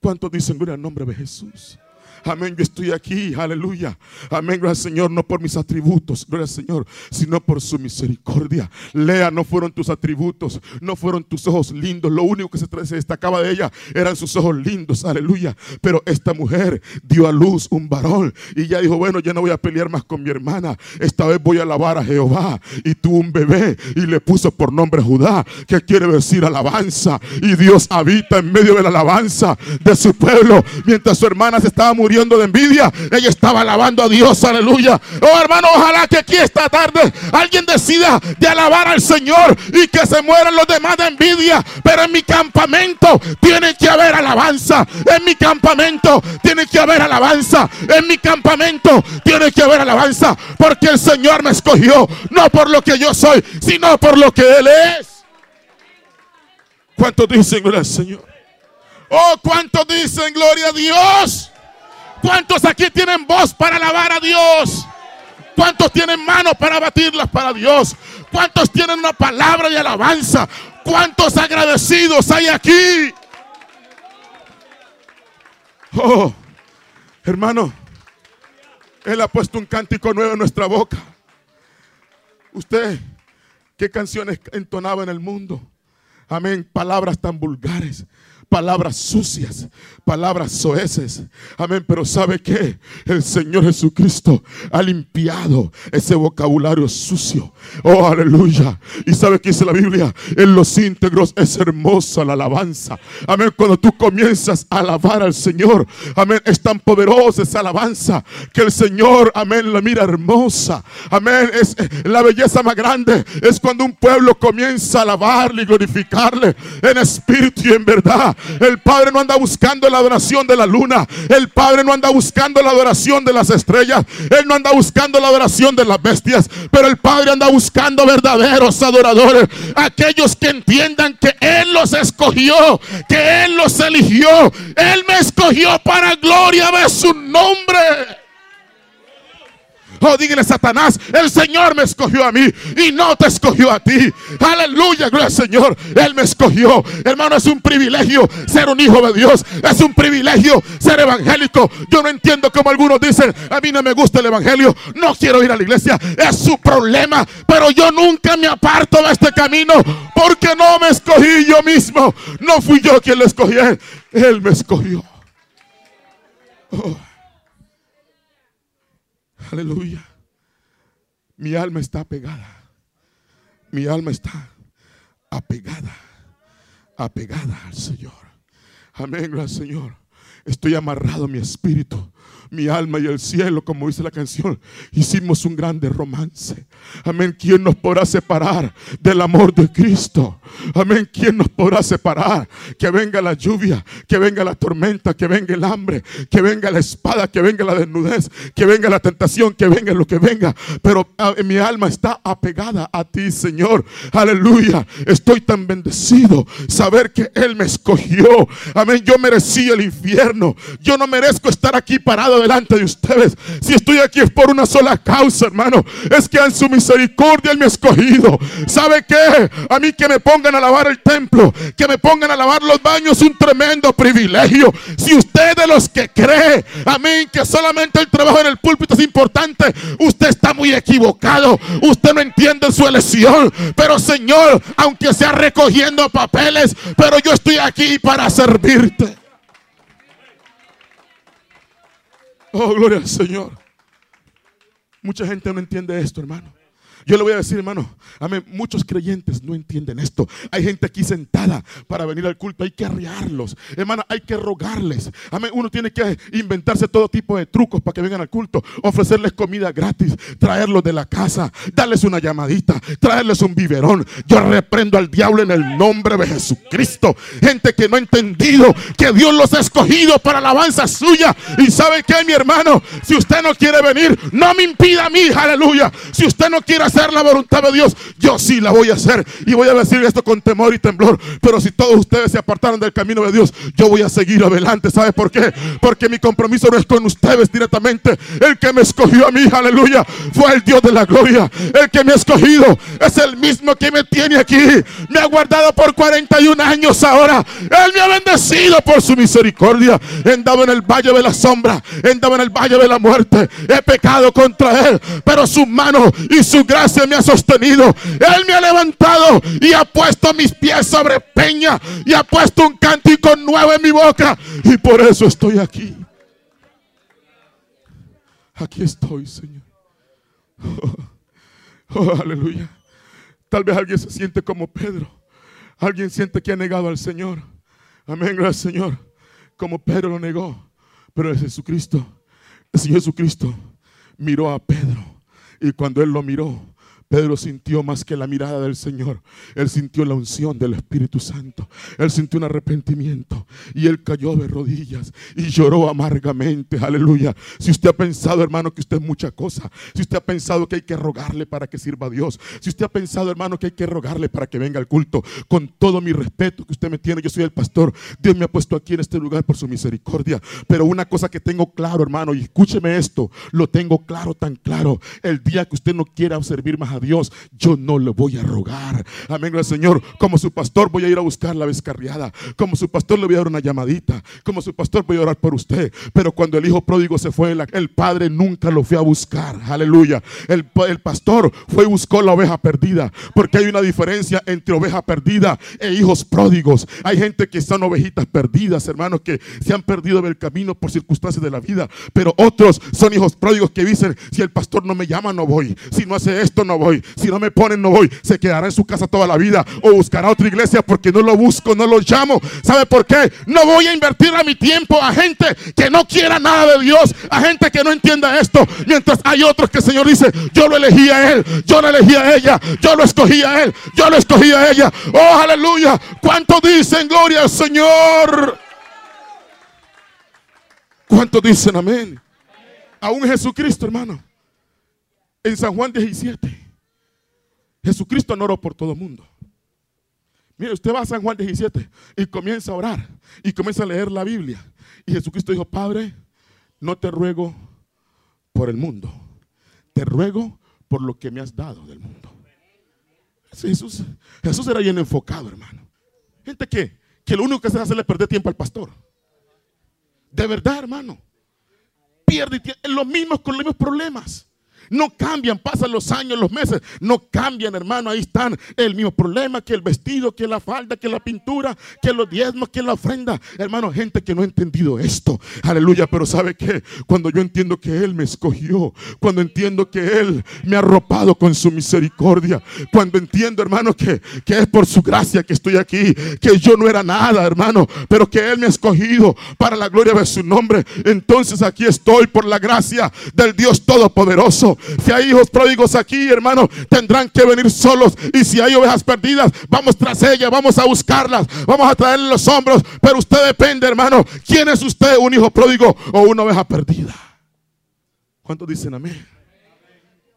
¿Cuántos dicen gloria al nombre de Jesús? Amén, yo estoy aquí, aleluya. Amén, gracias Señor, no por mis atributos, al Señor, sino por su misericordia. Lea, no fueron tus atributos, no fueron tus ojos lindos. Lo único que se, destacaba de ella eran sus ojos lindos, aleluya. Pero esta mujer dio a luz un varón y ya dijo, bueno, ya no voy a pelear más con mi hermana. Esta vez voy a alabar a Jehová. Y tuvo un bebé y le puso por nombre Judá, que quiere decir alabanza. Y Dios habita en medio de la alabanza de su pueblo, mientras su hermana se estaba muriendo de envidia, ella estaba alabando a Dios, aleluya. Oh hermano, ojalá que aquí esta tarde alguien decida de alabar al Señor y que se mueran los demás de envidia. Pero en mi campamento tiene que haber alabanza. En mi campamento tiene que haber alabanza. En mi campamento tiene que haber alabanza. Porque el Señor me escogió, no por lo que yo soy, sino por lo que Él es. ¿Cuántos dicen gloria al Señor? Oh, ¿cuántos dicen gloria a Dios? ¿Cuántos aquí tienen voz para alabar a Dios? ¿Cuántos tienen manos para batirlas para Dios? ¿Cuántos tienen una palabra de alabanza? ¿Cuántos agradecidos hay aquí? Oh, hermano, Él ha puesto un cántico nuevo en nuestra boca. Usted, ¿qué canciones entonaba en el mundo? Amén, palabras tan vulgares palabras sucias, palabras soeces. Amén, pero ¿sabe qué? El Señor Jesucristo ha limpiado ese vocabulario sucio. Oh, aleluya. Y ¿sabe qué dice la Biblia? En los íntegros es hermosa la alabanza. Amén, cuando tú comienzas a alabar al Señor, amén, es tan poderosa esa alabanza que el Señor, amén, la mira hermosa. Amén, es la belleza más grande. Es cuando un pueblo comienza a alabarle y glorificarle en espíritu y en verdad. El Padre no anda buscando la adoración de la luna. El Padre no anda buscando la adoración de las estrellas. Él no anda buscando la adoración de las bestias. Pero el Padre anda buscando verdaderos adoradores. Aquellos que entiendan que Él los escogió. Que Él los eligió. Él me escogió para gloria de su nombre. Oh, dígale Satanás, el Señor me escogió a mí y no te escogió a ti. Aleluya, gloria al Señor. Él me escogió. Hermano, es un privilegio ser un hijo de Dios. Es un privilegio ser evangélico. Yo no entiendo como algunos dicen, a mí no me gusta el evangelio, no quiero ir a la iglesia. Es su problema, pero yo nunca me aparto de este camino porque no me escogí yo mismo. No fui yo quien lo escogí. Él me escogió. Oh. Aleluya. Mi alma está apegada. Mi alma está apegada. Apegada al Señor. Amén, gracias Señor. Estoy amarrado a mi espíritu mi alma y el cielo, como dice la canción, hicimos un grande romance. Amén. ¿Quién nos podrá separar del amor de Cristo? Amén. ¿Quién nos podrá separar? Que venga la lluvia, que venga la tormenta, que venga el hambre, que venga la espada, que venga la desnudez, que venga la tentación, que venga lo que venga. Pero ah, mi alma está apegada a ti, Señor. Aleluya. Estoy tan bendecido saber que Él me escogió. Amén. Yo merecí el infierno. Yo no merezco estar aquí parado delante de ustedes. Si estoy aquí es por una sola causa, hermano. Es que en su misericordia Él me ha escogido. ¿Sabe qué? A mí que me pongan a lavar el templo, que me pongan a lavar los baños, un tremendo privilegio. Si usted de los que cree, amén, que solamente el trabajo en el púlpito es importante, usted está muy equivocado. Usted no entiende su elección. Pero Señor, aunque sea recogiendo papeles, pero yo estoy aquí para servirte. Oh, gloria al Señor. Mucha gente no entiende esto, hermano. Yo le voy a decir, hermano, amén, muchos creyentes no entienden esto. Hay gente aquí sentada para venir al culto, hay que arrearlos. Hermano, hay que rogarles. Amén, uno tiene que inventarse todo tipo de trucos para que vengan al culto, ofrecerles comida gratis, traerlos de la casa, darles una llamadita, traerles un biberón. Yo reprendo al diablo en el nombre de Jesucristo. Gente que no ha entendido que Dios los ha escogido para alabanza suya. Y sabe que mi hermano, si usted no quiere venir, no me impida a mí, aleluya. Si usted no quiere hacer hacer la voluntad de Dios, yo sí la voy a hacer. Y voy a decir esto con temor y temblor. Pero si todos ustedes se apartaron del camino de Dios, yo voy a seguir adelante. ¿Sabe por qué? Porque mi compromiso no es con ustedes directamente. El que me escogió a mí, aleluya, fue el Dios de la gloria. El que me ha escogido es el mismo que me tiene aquí. Me ha guardado por 41 años ahora. Él me ha bendecido por su misericordia. He andado en el valle de la sombra. He andado en el valle de la muerte. He pecado contra Él. Pero su mano y su gracia me ha sostenido. Él me ha levantado y ha puesto mis pies sobre peña. Y ha puesto un cántico nuevo en mi boca. Y por eso estoy aquí. Aquí estoy, Señor. Oh, aleluya. Tal vez alguien se siente como Pedro. Alguien siente que ha negado al Señor. Amén, gracias Señor. Como Pedro lo negó. Pero es Jesucristo, el Señor Jesucristo miró a Pedro. Y cuando él lo miró, Pedro sintió más que la mirada del Señor. Él sintió la unción del Espíritu Santo. Él sintió un arrepentimiento. Y él cayó de rodillas y lloró amargamente. Aleluya. Si usted ha pensado, hermano, que usted es mucha cosa. Si usted ha pensado que hay que rogarle para que sirva a Dios. Si usted ha pensado, hermano, que hay que rogarle para que venga al culto. Con todo mi respeto que usted me tiene, yo soy el pastor. Dios me ha puesto aquí en este lugar por su misericordia. Pero una cosa que tengo claro, hermano, y escúcheme esto. Lo tengo claro, tan claro. El día que usted no quiera servir más a Dios, yo no le voy a rogar. Amén, gracias Señor. Como su pastor voy a ir a buscar la descarriada. Como su pastor le voy a dar una llamadita. Como su pastor voy a orar por usted. Pero cuando el hijo pródigo se fue, el padre nunca lo fue a buscar. Aleluya. El, el pastor fue y buscó la oveja perdida. Porque hay una diferencia entre oveja perdida e hijos pródigos. Hay gente que son ovejitas perdidas, hermanos, que se han perdido del camino por circunstancias de la vida. Pero otros son hijos pródigos que dicen, si el pastor no me llama, no voy. Si no hace esto, no voy. Si no me ponen, no voy. Se quedará en su casa toda la vida o buscará otra iglesia porque no lo busco, no lo llamo. ¿Sabe por qué? No voy a invertir a mi tiempo a gente que no quiera nada de Dios, a gente que no entienda esto. Mientras hay otros que el Señor dice, yo lo elegí a él, yo lo elegí a ella, yo lo escogí a él, yo lo escogí a ella. Oh, aleluya. ¿Cuántos dicen gloria al Señor? ¿Cuántos dicen amén? Aún Jesucristo, hermano. En San Juan 17. Jesucristo no oró por todo el mundo. Mire, usted va a San Juan 17 y comienza a orar y comienza a leer la Biblia. Y Jesucristo dijo, Padre, no te ruego por el mundo, te ruego por lo que me has dado del mundo. Jesús, Jesús era bien enfocado, hermano. Gente que, que lo único que hace es hacerle perder tiempo al pastor. De verdad, hermano. Pierde tiempo. Lo mismo con los mismos problemas. No cambian, pasan los años, los meses, no cambian, hermano. Ahí están el mismo problema que el vestido, que la falda, que la pintura, que los diezmos, que la ofrenda. Hermano, gente que no ha entendido esto. Aleluya, pero ¿sabe qué? Cuando yo entiendo que Él me escogió, cuando entiendo que Él me ha arropado con su misericordia, cuando entiendo, hermano, que, que es por su gracia que estoy aquí, que yo no era nada, hermano, pero que Él me ha escogido para la gloria de su nombre, entonces aquí estoy por la gracia del Dios Todopoderoso. Si hay hijos pródigos aquí, hermano, tendrán que venir solos. Y si hay ovejas perdidas, vamos tras ellas, vamos a buscarlas, vamos a traerle los hombros. Pero usted depende, hermano. ¿Quién es usted, un hijo pródigo o una oveja perdida? ¿Cuántos dicen amén?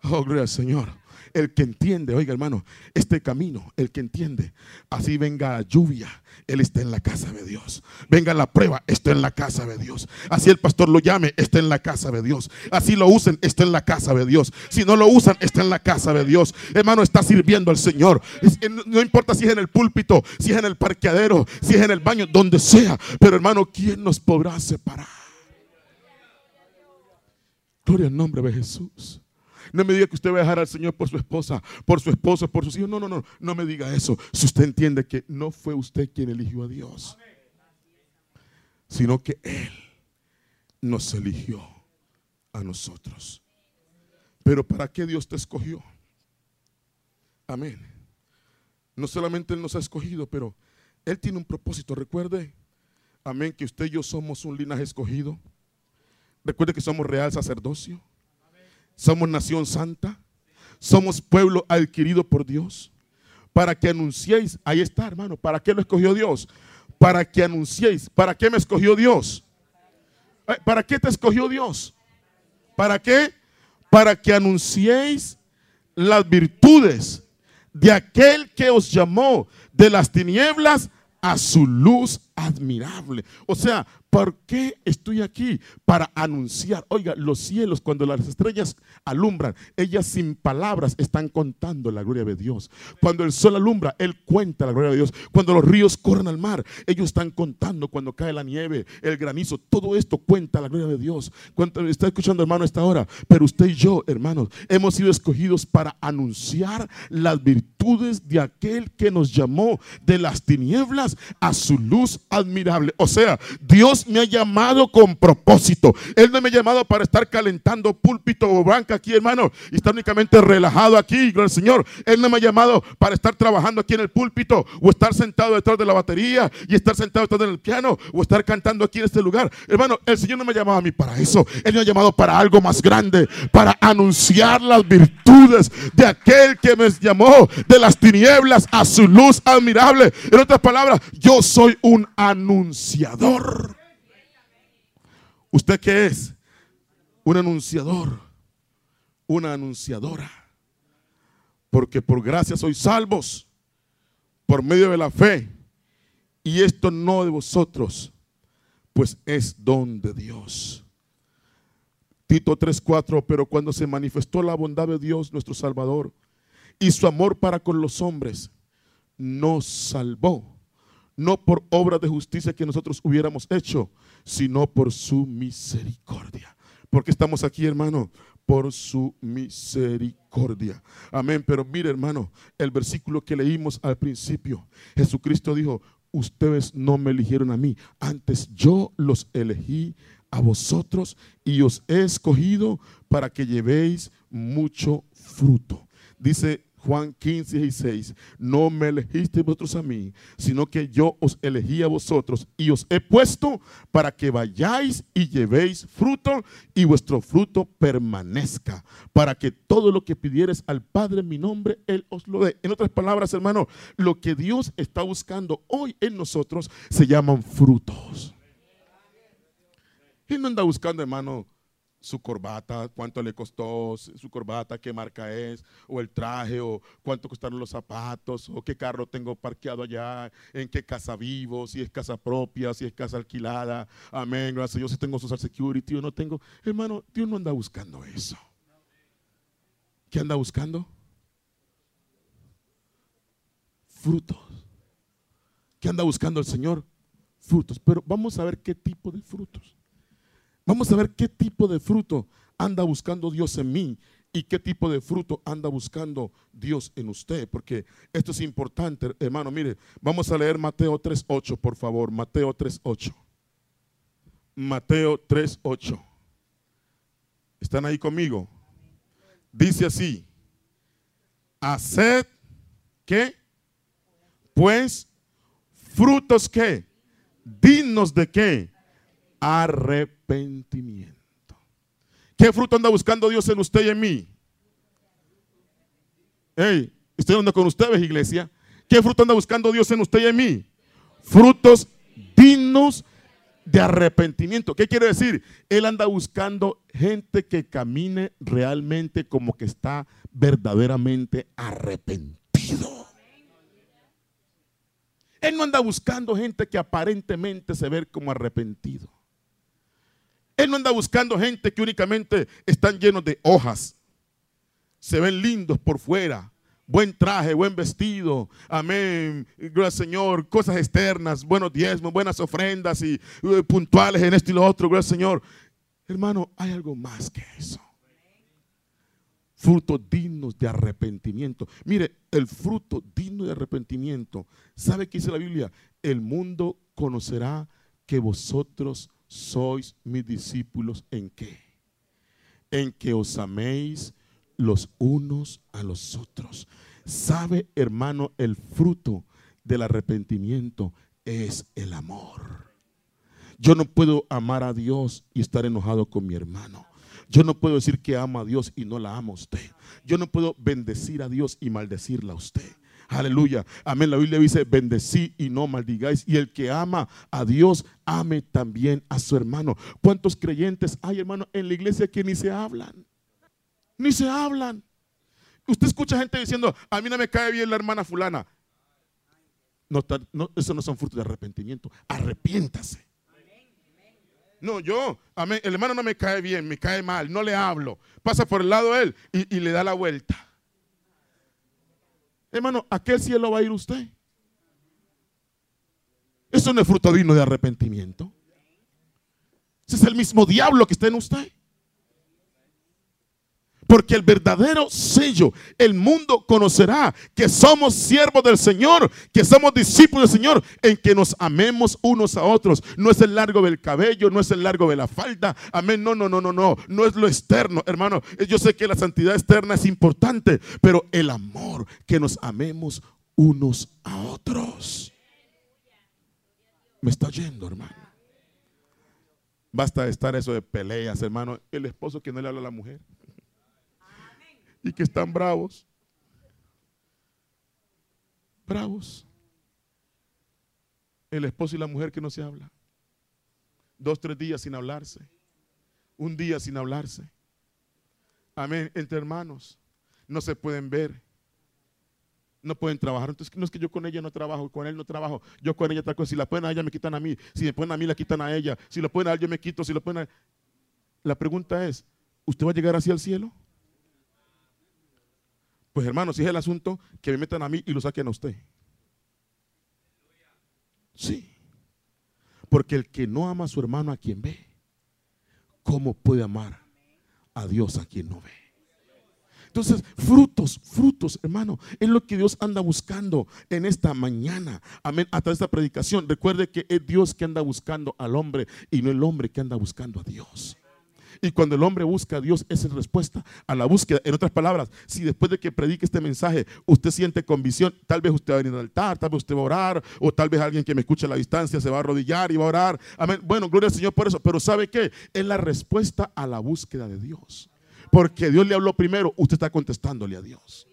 Oh, gloria al Señor el que entiende, oiga hermano, este camino, el que entiende, así venga lluvia, él está en la casa de Dios. Venga la prueba, está en la casa de Dios. Así el pastor lo llame, está en la casa de Dios. Así lo usen, está en la casa de Dios. Si no lo usan, está en la casa de Dios. Hermano, está sirviendo al Señor. No importa si es en el púlpito, si es en el parqueadero, si es en el baño, donde sea. Pero hermano, ¿quién nos podrá separar? Gloria al nombre de Jesús. No me diga que usted va a dejar al Señor por su esposa, por su esposo, por sus hijos. No, no, no. No me diga eso. Si usted entiende que no fue usted quien eligió a Dios, sino que Él nos eligió a nosotros. Pero ¿para qué Dios te escogió? Amén. No solamente Él nos ha escogido, pero Él tiene un propósito. Recuerde, amén, que usted y yo somos un linaje escogido. Recuerde que somos real sacerdocio. Somos nación santa. Somos pueblo adquirido por Dios. Para que anunciéis, ahí está hermano, ¿para qué lo escogió Dios? Para que anunciéis, ¿para qué me escogió Dios? Eh, ¿Para qué te escogió Dios? ¿Para qué? Para que anunciéis las virtudes de aquel que os llamó de las tinieblas a su luz admirable. O sea, ¿Por qué estoy aquí? Para anunciar. Oiga, los cielos, cuando las estrellas alumbran, ellas sin palabras están contando la gloria de Dios. Cuando el sol alumbra, Él cuenta la gloria de Dios. Cuando los ríos corren al mar, ellos están contando cuando cae la nieve, el granizo. Todo esto cuenta la gloria de Dios. Cuando está escuchando, hermano, esta hora. Pero usted y yo, hermanos, hemos sido escogidos para anunciar las virtudes de aquel que nos llamó de las tinieblas a su luz admirable. O sea, Dios me ha llamado con propósito. Él no me ha llamado para estar calentando púlpito o banca aquí, hermano, y estar únicamente relajado aquí, gloria al Señor. Él no me ha llamado para estar trabajando aquí en el púlpito o estar sentado detrás de la batería y estar sentado detrás del piano o estar cantando aquí en este lugar. Hermano, el Señor no me ha llamado a mí para eso. Él me ha llamado para algo más grande, para anunciar las virtudes de aquel que me llamó de las tinieblas a su luz admirable. En otras palabras, yo soy un anunciador. ¿Usted qué es? Un anunciador, una anunciadora. Porque por gracia sois salvos por medio de la fe. Y esto no de vosotros, pues es don de Dios. Tito 3:4, pero cuando se manifestó la bondad de Dios nuestro Salvador y su amor para con los hombres, nos salvó no por obra de justicia que nosotros hubiéramos hecho, sino por su misericordia. Porque estamos aquí, hermano, por su misericordia. Amén. Pero mire, hermano, el versículo que leímos al principio, Jesucristo dijo, ustedes no me eligieron a mí, antes yo los elegí a vosotros y os he escogido para que llevéis mucho fruto. Dice Juan 15, 16, no me elegiste vosotros a mí, sino que yo os elegí a vosotros y os he puesto para que vayáis y llevéis fruto y vuestro fruto permanezca, para que todo lo que pidieres al Padre en mi nombre, Él os lo dé. En otras palabras, hermano, lo que Dios está buscando hoy en nosotros se llaman frutos. Él no anda buscando, hermano, su corbata, cuánto le costó su corbata, qué marca es, o el traje, o cuánto costaron los zapatos, o qué carro tengo parqueado allá, en qué casa vivo, si es casa propia, si es casa alquilada. Amén, gracias Dios, si tengo social security o no tengo. Hermano, Dios no anda buscando eso. ¿Qué anda buscando? Frutos. ¿Qué anda buscando el Señor? Frutos. Pero vamos a ver qué tipo de frutos. Vamos a ver qué tipo de fruto anda buscando Dios en mí y qué tipo de fruto anda buscando Dios en usted, porque esto es importante, hermano. Mire, vamos a leer Mateo 3.8, por favor. Mateo 3.8. Mateo 3.8. ¿Están ahí conmigo? Dice así, haced que, pues, frutos que, dignos de qué, arrepentimiento. ¿Qué fruto anda buscando Dios en usted y en mí? Hey, estoy hablando con ustedes, iglesia. ¿Qué fruto anda buscando Dios en usted y en mí? Frutos dignos de arrepentimiento. ¿Qué quiere decir? Él anda buscando gente que camine realmente como que está verdaderamente arrepentido. Él no anda buscando gente que aparentemente se ve como arrepentido. Él no anda buscando gente que únicamente están llenos de hojas. Se ven lindos por fuera. Buen traje, buen vestido. Amén. Gracias Señor. Cosas externas, buenos diezmos, buenas ofrendas y uh, puntuales en esto y lo otro. Gracias Señor. Hermano, hay algo más que eso. Frutos dignos de arrepentimiento. Mire, el fruto digno de arrepentimiento. ¿Sabe qué dice la Biblia? El mundo conocerá que vosotros sois mis discípulos en qué? En que os améis los unos a los otros. ¿Sabe, hermano, el fruto del arrepentimiento es el amor? Yo no puedo amar a Dios y estar enojado con mi hermano. Yo no puedo decir que amo a Dios y no la amo a usted. Yo no puedo bendecir a Dios y maldecirla a usted. Aleluya. Amén. La Biblia dice, bendecí y no maldigáis. Y el que ama a Dios, ame también a su hermano. ¿Cuántos creyentes hay, hermano, en la iglesia que ni se hablan? Ni se hablan. Usted escucha gente diciendo, a mí no me cae bien la hermana fulana. No, no, eso no son frutos de arrepentimiento. Arrepiéntase. No, yo, amén, el hermano no me cae bien, me cae mal, no le hablo. Pasa por el lado de él y, y le da la vuelta. Hermano, ¿a qué cielo va a ir usted? Eso no es fruto digno de arrepentimiento. Ese es el mismo diablo que está en usted. Porque el verdadero sello, el mundo conocerá que somos siervos del Señor, que somos discípulos del Señor, en que nos amemos unos a otros. No es el largo del cabello, no es el largo de la falda. Amén. No, no, no, no, no. No es lo externo, hermano. Yo sé que la santidad externa es importante, pero el amor, que nos amemos unos a otros. Me está yendo, hermano. Basta de estar eso de peleas, hermano. El esposo que no le habla a la mujer y que están bravos. Bravos. El esposo y la mujer que no se habla. Dos, tres días sin hablarse. Un día sin hablarse. Amén. Entre hermanos. No se pueden ver. No pueden trabajar. Entonces, no es que yo con ella no trabajo, con él no trabajo. Yo con ella trabajo. Si la pueden a ella, me quitan a mí. Si me ponen a mí, la quitan a ella. Si lo pueden a él, yo me quito. Si lo pueden a... La pregunta es, ¿usted va a llegar así al cielo? Pues hermano, si es el asunto, que me metan a mí y lo saquen a usted. Sí. Porque el que no ama a su hermano a quien ve, ¿cómo puede amar a Dios a quien no ve? Entonces, frutos, frutos, hermano, es lo que Dios anda buscando en esta mañana. Amén. Hasta esta predicación. Recuerde que es Dios que anda buscando al hombre y no el hombre que anda buscando a Dios. Y cuando el hombre busca a Dios, esa es respuesta a la búsqueda. En otras palabras, si después de que predique este mensaje usted siente convicción, tal vez usted va a venir al altar, tal vez usted va a orar, o tal vez alguien que me escuche a la distancia se va a arrodillar y va a orar. Amén. Bueno, gloria al Señor por eso. Pero ¿sabe qué? Es la respuesta a la búsqueda de Dios. Porque Dios le habló primero, usted está contestándole a Dios.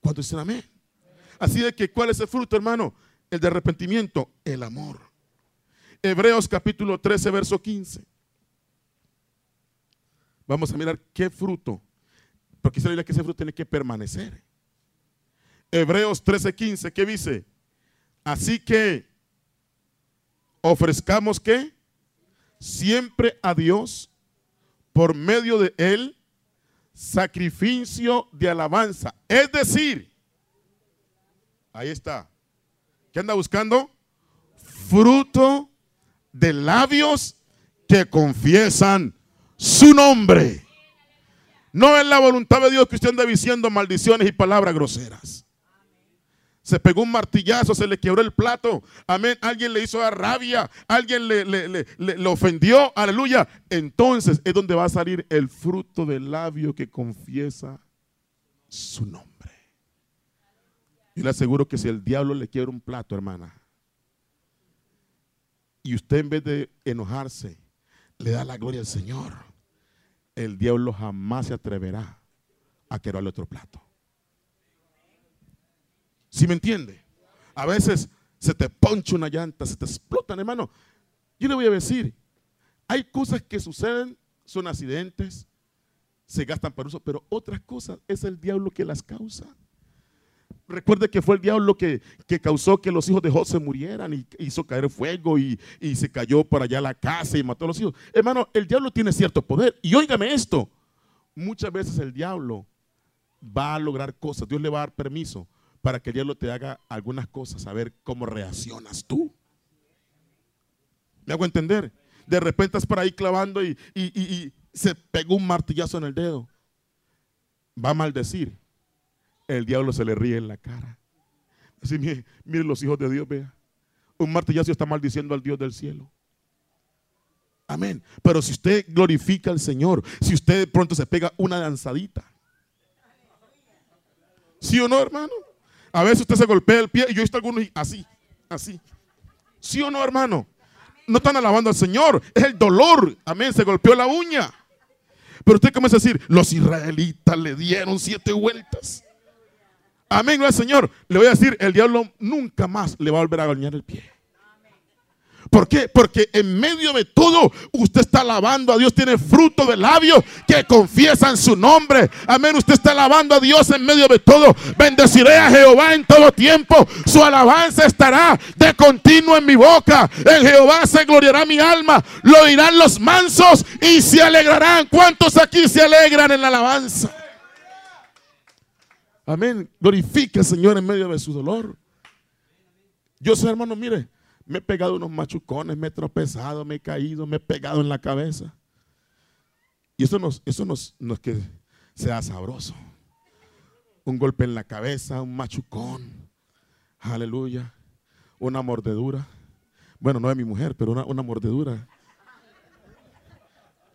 ¿Cuánto dicen amén? Así de que, ¿cuál es el fruto, hermano? El de arrepentimiento, el amor. Hebreos capítulo 13, verso 15. Vamos a mirar qué fruto. Porque dice la que ese fruto tiene que permanecer. Hebreos 13:15, ¿qué dice? Así que ofrezcamos que siempre a Dios por medio de él sacrificio de alabanza. Es decir, ahí está. ¿Qué anda buscando? Fruto de labios que confiesan su nombre. No es la voluntad de Dios que usted ande diciendo maldiciones y palabras groseras. Se pegó un martillazo, se le quebró el plato. Amén. Alguien le hizo rabia. Alguien le, le, ofendió. Aleluya. Entonces es donde va a salir el fruto del labio que confiesa su nombre. Y le aseguro que si el diablo le quiebra un plato, hermana, y usted en vez de enojarse, le da la gloria al Señor, el diablo jamás se atreverá a quebrarle otro plato. ¿Sí me entiende? A veces se te poncha una llanta, se te explotan, hermano. Yo le voy a decir, hay cosas que suceden, son accidentes, se gastan para uso, pero otras cosas es el diablo que las causa. Recuerde que fue el diablo que, que causó que los hijos de José murieran y hizo caer fuego y, y, se cayó por allá la casa y mató a los hijos. Hermano, el diablo tiene cierto poder. Y óigame esto, muchas veces el diablo va a lograr cosas, Dios le va a dar permiso para que el diablo te haga algunas cosas, a ver cómo reaccionas tú. ¿Me hago entender? De repente estás por ahí clavando y, y, y se pegó un martillazo en el dedo. Va a maldecir el diablo se le ríe en la cara. Así, mire, los hijos de Dios, vea. Un martillazo está maldiciendo al Dios del cielo. Amén. Pero si usted glorifica al Señor, si usted de pronto se pega una danzadita. ¿Sí o no, hermano? A veces usted se golpea el pie y yo he visto algunos así, así. ¿Sí o no, hermano? No están alabando al Señor, es el dolor. Amén, se golpeó la uña. Pero usted comienza a decir, los israelitas le dieron siete vueltas. Amén, no Señor. Le voy a decir, el diablo nunca más le va a volver a bañar el pie. ¿Por qué? Porque en medio de todo usted está alabando a Dios, tiene fruto de labios que confiesan su nombre. Amén, usted está alabando a Dios en medio de todo. Bendeciré a Jehová en todo tiempo. Su alabanza estará de continuo en mi boca. En Jehová se gloriará mi alma. Lo dirán los mansos y se alegrarán. ¿Cuántos aquí se alegran en la alabanza? Amén. Glorifique al Señor en medio de su dolor. Yo sé, hermano, mire, me he pegado unos machucones, me he tropezado, me he caído, me he pegado en la cabeza. Y eso no, eso no, es que sea sabroso. Un golpe en la cabeza, un machucón. Aleluya. Una mordedura. Bueno, no de mi mujer, pero una, una mordedura.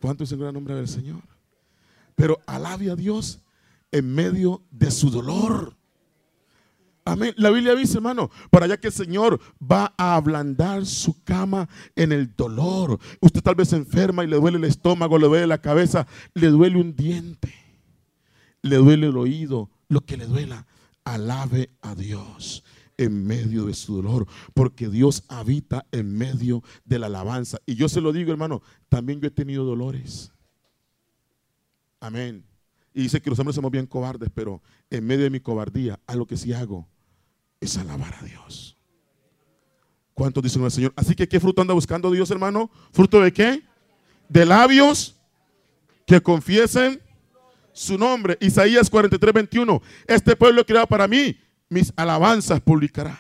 ¿Cuánto el gran nombre del Señor? Pero alabe a Dios en medio de su dolor. Amén. La Biblia dice, hermano, para allá que el Señor va a ablandar su cama en el dolor. Usted tal vez se enferma y le duele el estómago, le duele la cabeza, le duele un diente, le duele el oído, lo que le duela. Alabe a Dios en medio de su dolor, porque Dios habita en medio de la alabanza. Y yo se lo digo, hermano, también yo he tenido dolores. Amén. Y dice que los hombres somos bien cobardes, pero en medio de mi cobardía, a lo que sí hago es alabar a Dios. ¿Cuántos dicen el Señor? Así que, ¿qué fruto anda buscando Dios, hermano? ¿Fruto de qué? De labios que confiesen su nombre. Isaías 43, 21. Este pueblo creado para mí, mis alabanzas publicará.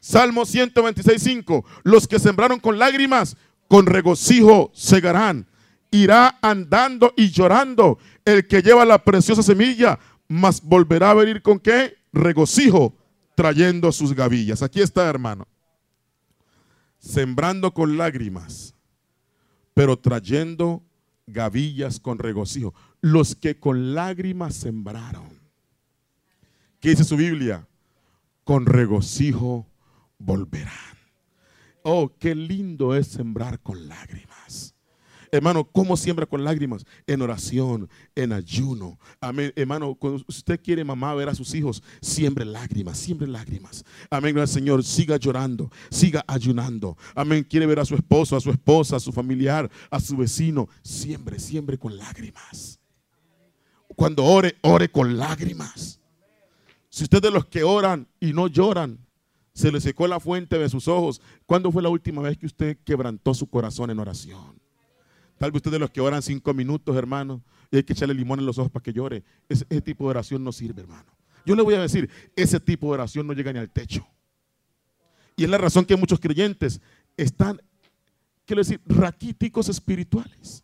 Salmo 126, 5. Los que sembraron con lágrimas, con regocijo segarán irá andando y llorando el que lleva la preciosa semilla, mas volverá a venir con qué? Regocijo, trayendo sus gavillas. Aquí está, hermano. Sembrando con lágrimas, pero trayendo gavillas con regocijo. Los que con lágrimas sembraron. ¿Qué dice su Biblia? Con regocijo volverán. Oh, qué lindo es sembrar con lágrimas. Hermano, ¿cómo siembra con lágrimas? En oración, en ayuno. Amén. Hermano, cuando usted quiere mamá ver a sus hijos, siembre lágrimas, siembre lágrimas. Amén. Gracias, Señor, siga llorando, siga ayunando. Amén. Quiere ver a su esposo, a su esposa, a su familiar, a su vecino. Siembre, siembre con lágrimas. Cuando ore, ore con lágrimas. Si usted de los que oran y no lloran, se le secó la fuente de sus ojos. ¿Cuándo fue la última vez que usted quebrantó su corazón en oración? Tal vez usted de los que oran cinco minutos, hermano, y hay que echarle limón en los ojos para que llore. Ese, tipo de oración no sirve, hermano. Yo le voy a decir, ese tipo de oración no llega ni al techo. Y es la razón que muchos creyentes están, quiero decir, raquíticos espirituales.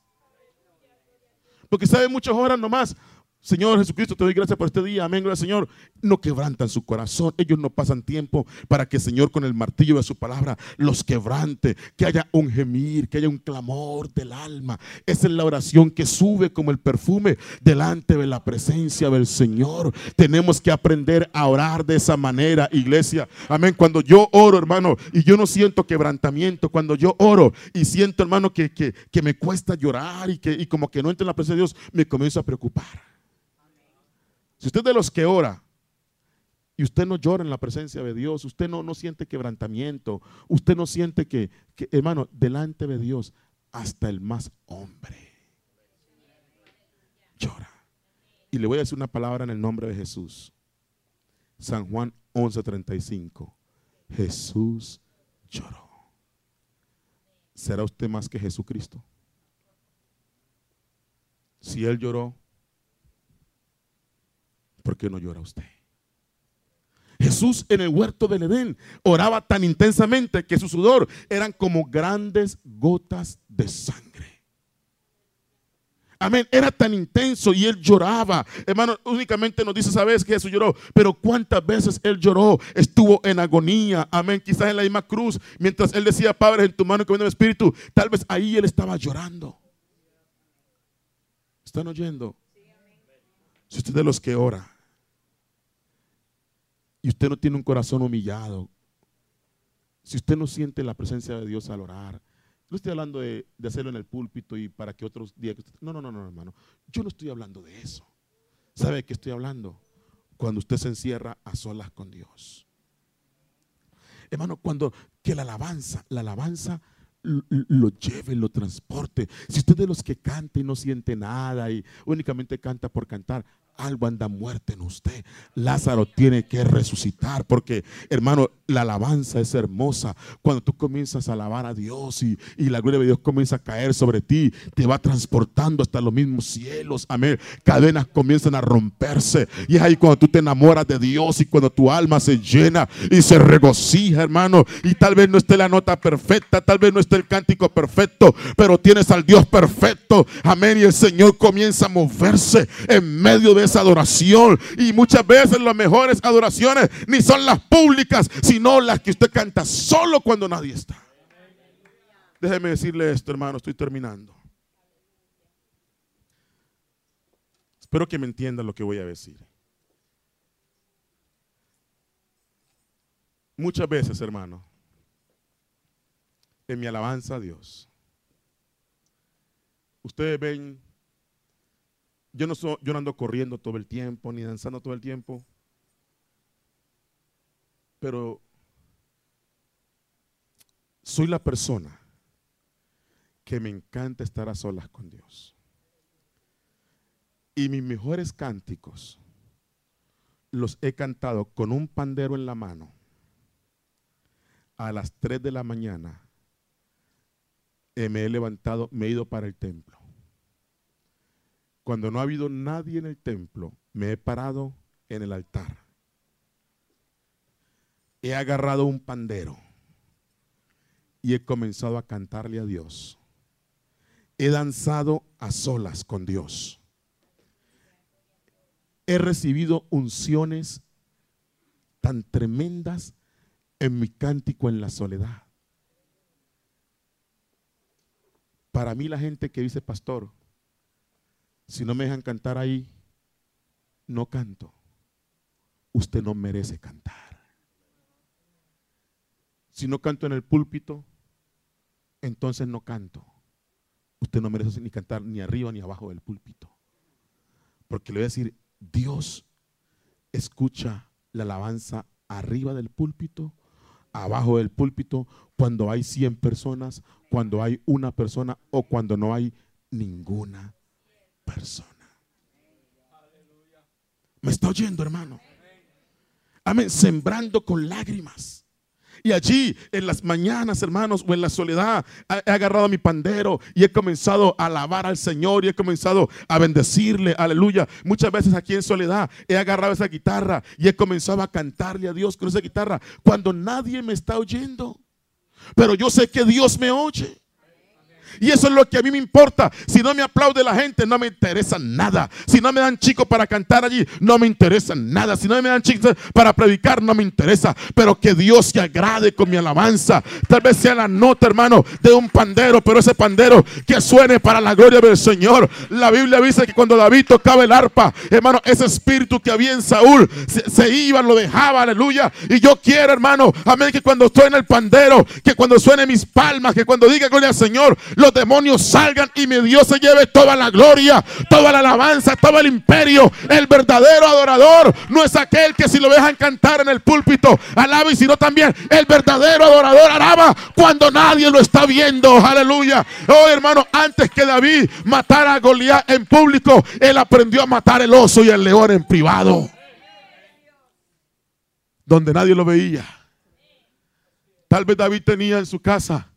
Porque saben muchas horas nomás, Señor Jesucristo, te doy gracias por este día. Amén, gracias Señor. No quebrantan su corazón. Ellos no pasan tiempo para que Señor con el martillo de su palabra los quebrante. Que haya un gemir, que haya un clamor del alma. Esa es la oración que sube como el perfume delante de la presencia del Señor. Tenemos que aprender a orar de esa manera, iglesia. Amén. Cuando yo oro, hermano, y yo no siento quebrantamiento, cuando yo oro y siento, hermano, que, que, me cuesta llorar y que y como que no entra en la presencia de Dios, me comienzo a preocupar. Si usted es de los que ora y usted no llora en la presencia de Dios, usted no, no siente quebrantamiento, usted no siente que, que, hermano, delante de Dios, hasta el más hombre llora. Y le voy a decir una palabra en el nombre de Jesús. San Juan 11:35. Jesús lloró. ¿Será usted más que Jesucristo? Si Él lloró, ¿por qué no llora usted? Jesús en el huerto del Edén oraba tan intensamente que su sudor eran como grandes gotas de sangre. Amén. Era tan intenso y él lloraba. Hermano, únicamente nos dice, sabes que Jesús lloró, pero cuántas veces él lloró, estuvo en agonía. Amén. Quizás en la misma cruz, mientras él decía, Padre, en tu mano que viene el Espíritu, tal vez ahí él estaba llorando. ¿Están oyendo? Si usted es de los que ora, y usted no tiene un corazón humillado, si usted no siente la presencia de Dios al orar, no estoy hablando de, hacerlo en el púlpito y para que otros días... No, no, no, no, hermano. Yo no estoy hablando de eso. ¿Sabe de qué estoy hablando? Cuando usted se encierra a solas con Dios. hermano, cuando que la alabanza, la alabanza lo lleve, lo transporte. Si usted de los que canta y no siente nada y únicamente canta por cantar, algo anda muerte en usted. Lázaro tiene que resucitar porque, hermano, la alabanza es hermosa. Cuando tú comienzas a alabar a Dios y, y, la gloria de Dios comienza a caer sobre ti, te va transportando hasta los mismos cielos. Amén. Cadenas comienzan a romperse. Y es ahí cuando tú te enamoras de Dios y cuando tu alma se llena y se regocija, hermano. Y tal vez no esté la nota perfecta, tal vez no esté el cántico perfecto, pero tienes al Dios perfecto. Amén. Y el Señor comienza a moverse en medio de adoración. Y muchas veces las mejores adoraciones ni son las públicas, sino las que usted canta solo cuando nadie está. Déjeme decirle esto, hermano, estoy terminando. Espero que me entienda lo que voy a decir. Muchas veces, hermano, en mi alabanza a Dios, ustedes ven yo no, yo ando corriendo todo el tiempo, ni danzando todo el tiempo. Pero soy la persona que me encanta estar a solas con Dios. Y mis mejores cánticos los he cantado con un pandero en la mano a las 3 de la mañana. me he levantado, me he ido para el templo cuando no ha habido nadie en el templo, me he parado en el altar. He agarrado un pandero y he comenzado a cantarle a Dios. He danzado a solas con Dios. He recibido unciones tan tremendas en mi cántico en la soledad. Para mí la gente que dice, pastor, si no me dejan cantar ahí, no canto. Usted no merece cantar. Si no canto en el púlpito, entonces no canto. Usted no merece ni cantar ni arriba ni abajo del púlpito. Porque le voy a decir, Dios escucha la alabanza arriba del púlpito, abajo del púlpito, cuando hay 100 personas, cuando hay una persona o cuando no hay ninguna persona. ¿Me está oyendo, hermano? Amén, sembrando con lágrimas. Y allí en las mañanas, hermanos, o en la soledad, he agarrado mi pandero y he comenzado a alabar al Señor y he comenzado a bendecirle, aleluya. Muchas veces aquí en soledad he agarrado esa guitarra y he comenzado a cantarle a Dios con esa guitarra cuando nadie me está oyendo. Pero yo sé que Dios me oye. Y eso es lo que a mí me importa. Si no me aplaude la gente, no me interesa nada. Si no me dan chicos para cantar allí, no me interesa nada. Si no me dan chicos para predicar, no me interesa. Pero que Dios se agrade con mi alabanza. Tal vez sea la nota, hermano, de un pandero, pero ese pandero que suene para la gloria del Señor. La Biblia dice que cuando David tocaba el arpa, hermano, ese espíritu que había en Saúl se, iba, lo dejaba, aleluya. Y yo quiero, hermano, amén, que cuando en el pandero, que cuando suene mis palmas, que cuando diga gloria al Señor, los demonios salgan y mi Dios se lleve toda la gloria, toda la alabanza, todo el imperio. El verdadero adorador no es aquel que si lo dejan cantar en el púlpito, alaba y sino también el verdadero adorador alaba cuando nadie lo está viendo. Aleluya. Oh hermano, antes que David matara a Goliat en público, él aprendió a matar el oso y el león en privado. Donde nadie lo veía. Tal vez David tenía en su casa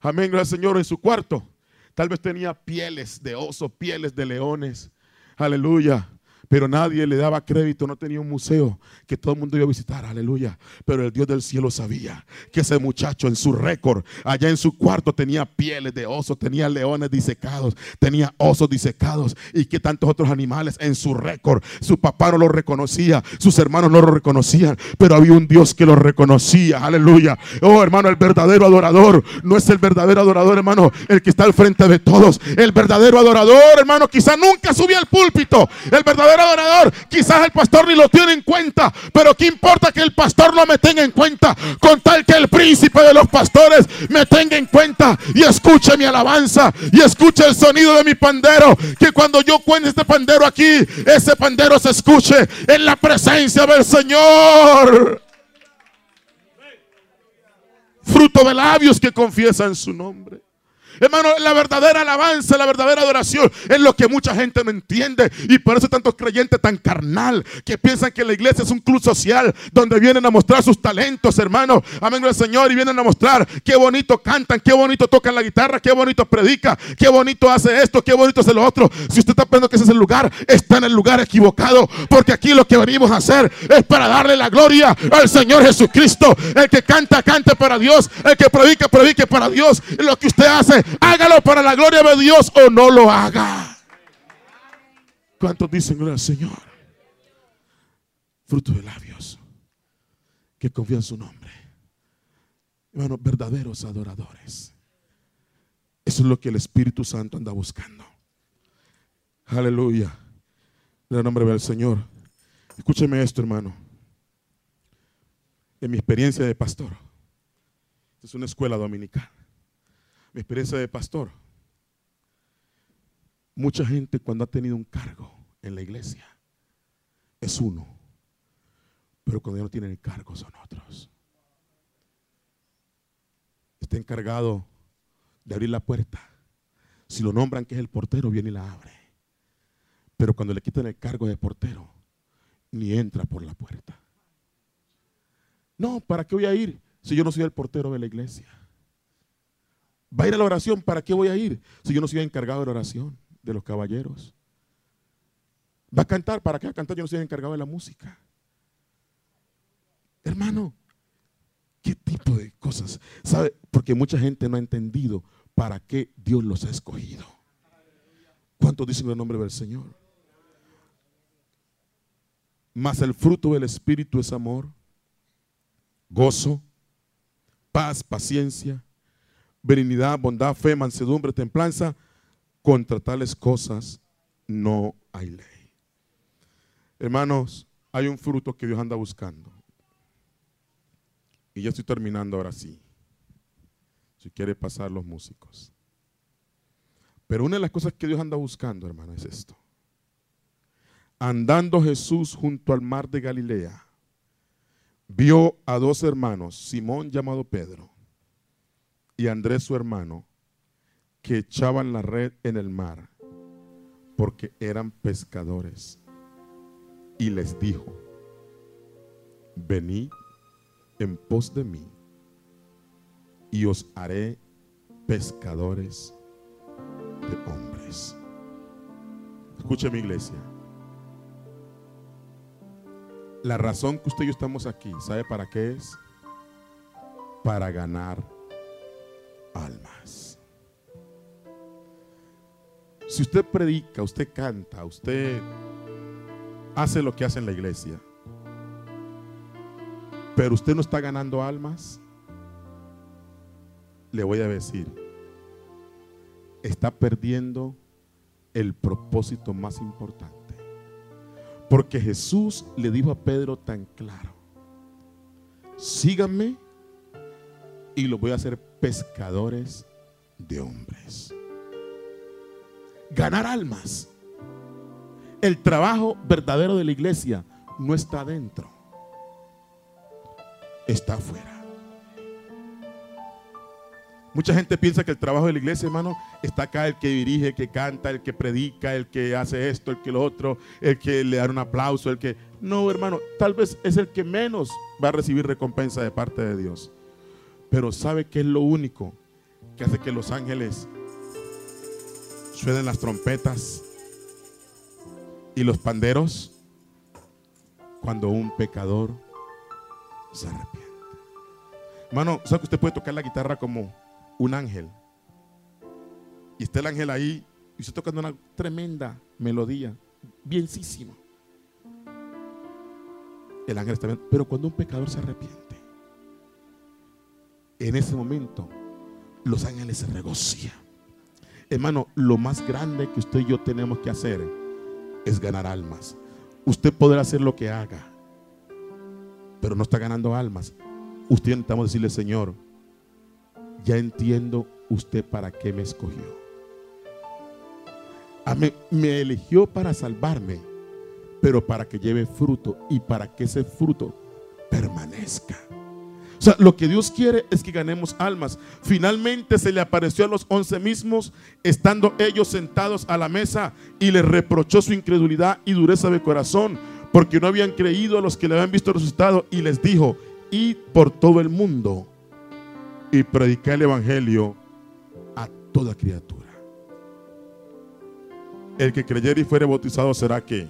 Amén, gracias Señor, en su cuarto. Tal vez tenía pieles de oso, pieles de leones. Aleluya pero nadie le daba crédito, no tenía un museo que todo el mundo iba a visitar, aleluya. Pero el Dios del cielo sabía que ese muchacho en su récord, allá en su cuarto tenía pieles de oso, tenía leones disecados, tenía osos disecados y que tantos otros animales en su récord. Su papá no lo reconocía, sus hermanos no lo reconocían, pero había un Dios que lo reconocía, aleluya. Oh hermano, el verdadero adorador no es el verdadero adorador, hermano, el que está al frente de todos. El verdadero adorador, hermano, quizá nunca subía al púlpito. El verdadero adorador. Quizás el pastor ni lo tiene en cuenta, pero ¿qué importa que el pastor no me tenga en cuenta? Con tal que el príncipe de los pastores me tenga en cuenta y escuche mi alabanza y escuche el sonido de mi pandero. Que cuando yo cuente este pandero aquí, ese pandero se escuche en la presencia del Señor. fruto de labios que confiesan su nombre. Hermano, la verdadera alabanza, la verdadera adoración es lo que mucha gente no entiende. Y por eso tantos creyentes tan carnal que piensan que la iglesia es un club social donde vienen a mostrar sus talentos, hermano. Amén, el Señor. Y vienen a mostrar qué bonito cantan, qué bonito tocan la guitarra, qué bonito predica, qué bonito hace esto, qué bonito hace lo otro. Si usted está pensando que ese es el lugar, está en el lugar equivocado. Porque aquí lo que venimos a hacer es para darle la gloria al Señor Jesucristo. El que canta, cante para Dios. El que predica, predique para Dios. Lo que usted hace hágalo para la gloria de Dios o no lo haga. ¿Cuántos dicen gloria al Señor? Fruto de labios que confían en su nombre. Hermanos, verdaderos adoradores. Eso es lo que el Espíritu Santo anda buscando. Aleluya. En el nombre del Señor. Escúcheme esto, hermano. En mi experiencia de pastor. Es una escuela dominical mi experiencia de pastor, mucha gente cuando ha tenido un cargo en la iglesia es uno, pero cuando ya no tienen el cargo son otros. Está encargado de abrir la puerta. Si lo nombran que es el portero, viene y la abre. Pero cuando le quitan el cargo de portero, ni entra por la puerta. No, ¿para qué voy a ir si yo no soy el portero de la iglesia? Va a ir a la oración, ¿para qué voy a ir? Si yo no soy encargado de la oración, de los caballeros. Va a cantar, ¿para qué va a cantar? Yo no soy encargado de la música. Hermano, ¿qué tipo de cosas? ¿Sabe? Porque mucha gente no ha entendido para qué Dios los ha escogido. ¿Cuántos dicen el nombre del Señor? Mas el fruto del Espíritu es amor, gozo, paz, paciencia, benignidad, bondad, fe, mansedumbre, templanza. Contra tales cosas no hay ley. Hermanos, hay un fruto que Dios anda buscando. Y ya estoy terminando ahora sí. Si quiere pasar los músicos. Pero una de las cosas que Dios anda buscando, hermano, es esto. Andando Jesús junto al mar de Galilea, vio a dos hermanos, Simón llamado Pedro y Andrés su hermano, que echaban la red en el mar, porque eran pescadores. Y les dijo, venid en pos de mí, y os haré pescadores de hombres. Escuche mi iglesia. La razón que usted y yo estamos aquí, ¿sabe para qué es? Para ganar almas. Si usted predica, usted canta, usted hace lo que hace en la iglesia, pero usted no está ganando almas, le voy a decir, está perdiendo el propósito más importante. Porque Jesús le dijo a Pedro tan claro, síganme y lo voy a hacer pescadores de hombres. Ganar almas. El trabajo verdadero de la iglesia no está adentro, está afuera. Mucha gente piensa que el trabajo de la iglesia, hermano, está acá el que dirige, el que canta, el que predica, el que hace esto, el que lo otro, el que le da un aplauso, el que... No, hermano, tal vez es el que menos va a recibir recompensa de parte de Dios. Pero ¿sabe qué es lo único que hace que los ángeles suenen las trompetas y los panderos? Cuando un pecador se arrepiente. Hermano, ¿sabe que usted puede tocar la guitarra como un ángel? Y está el ángel ahí y usted tocando una tremenda melodía, bienísima. El ángel está bien, pero cuando un pecador se arrepiente, en ese momento los ángeles se regocijan. Hermano, lo más grande que usted y yo tenemos que hacer es ganar almas. Usted podrá hacer lo que haga, pero no está ganando almas. Usted necesitamos decirle, Señor, ya entiendo usted para qué me escogió. me eligió para salvarme, pero para que lleve fruto y para que ese fruto permanezca. Sea, lo que Dios quiere es que ganemos almas. Finalmente se le apareció a los once mismos, estando ellos sentados a la mesa, y les reprochó su incredulidad y dureza de corazón, porque no habían creído a los que le habían visto resucitado, y les dijo, id por todo el mundo y predicar el Evangelio a toda criatura. El que creyere y fuere bautizado será que,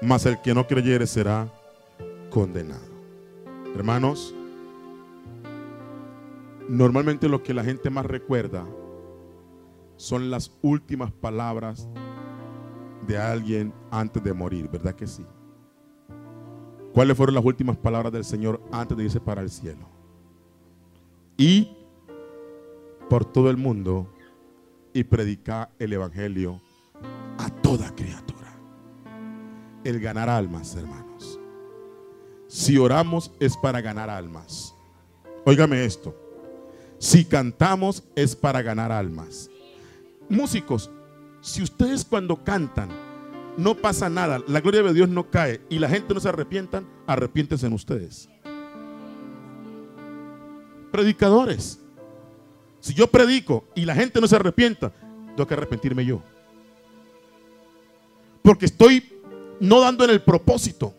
mas el que no creyere será condenado. Hermanos, normalmente lo que la gente más recuerda son las últimas palabras de alguien antes de morir, ¿verdad que sí? ¿Cuáles fueron las últimas palabras del Señor antes de irse para el cielo? Y por todo el mundo y predicar el Evangelio a toda criatura. El ganar almas, hermanos. Si oramos es para ganar almas. Óigame esto. Si cantamos es para ganar almas. Músicos, si ustedes cuando cantan no pasa nada, la gloria de Dios no cae y la gente no se arrepientan, arrepiéntense en ustedes. Predicadores, si yo predico y la gente no se arrepienta, tengo que arrepentirme yo. Porque estoy no dando en el propósito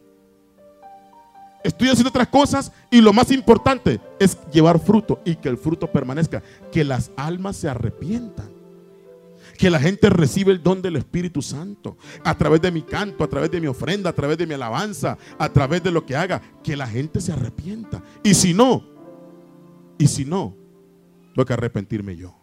estoy haciendo otras cosas y lo más importante es llevar fruto y que el fruto permanezca, que las almas se arrepientan. Que la gente reciba el don del Espíritu Santo a través de mi canto, a través de mi ofrenda, a través de mi alabanza, a través de lo que haga. Que la gente se arrepienta. Y si no, y si no, tengo que arrepentirme yo.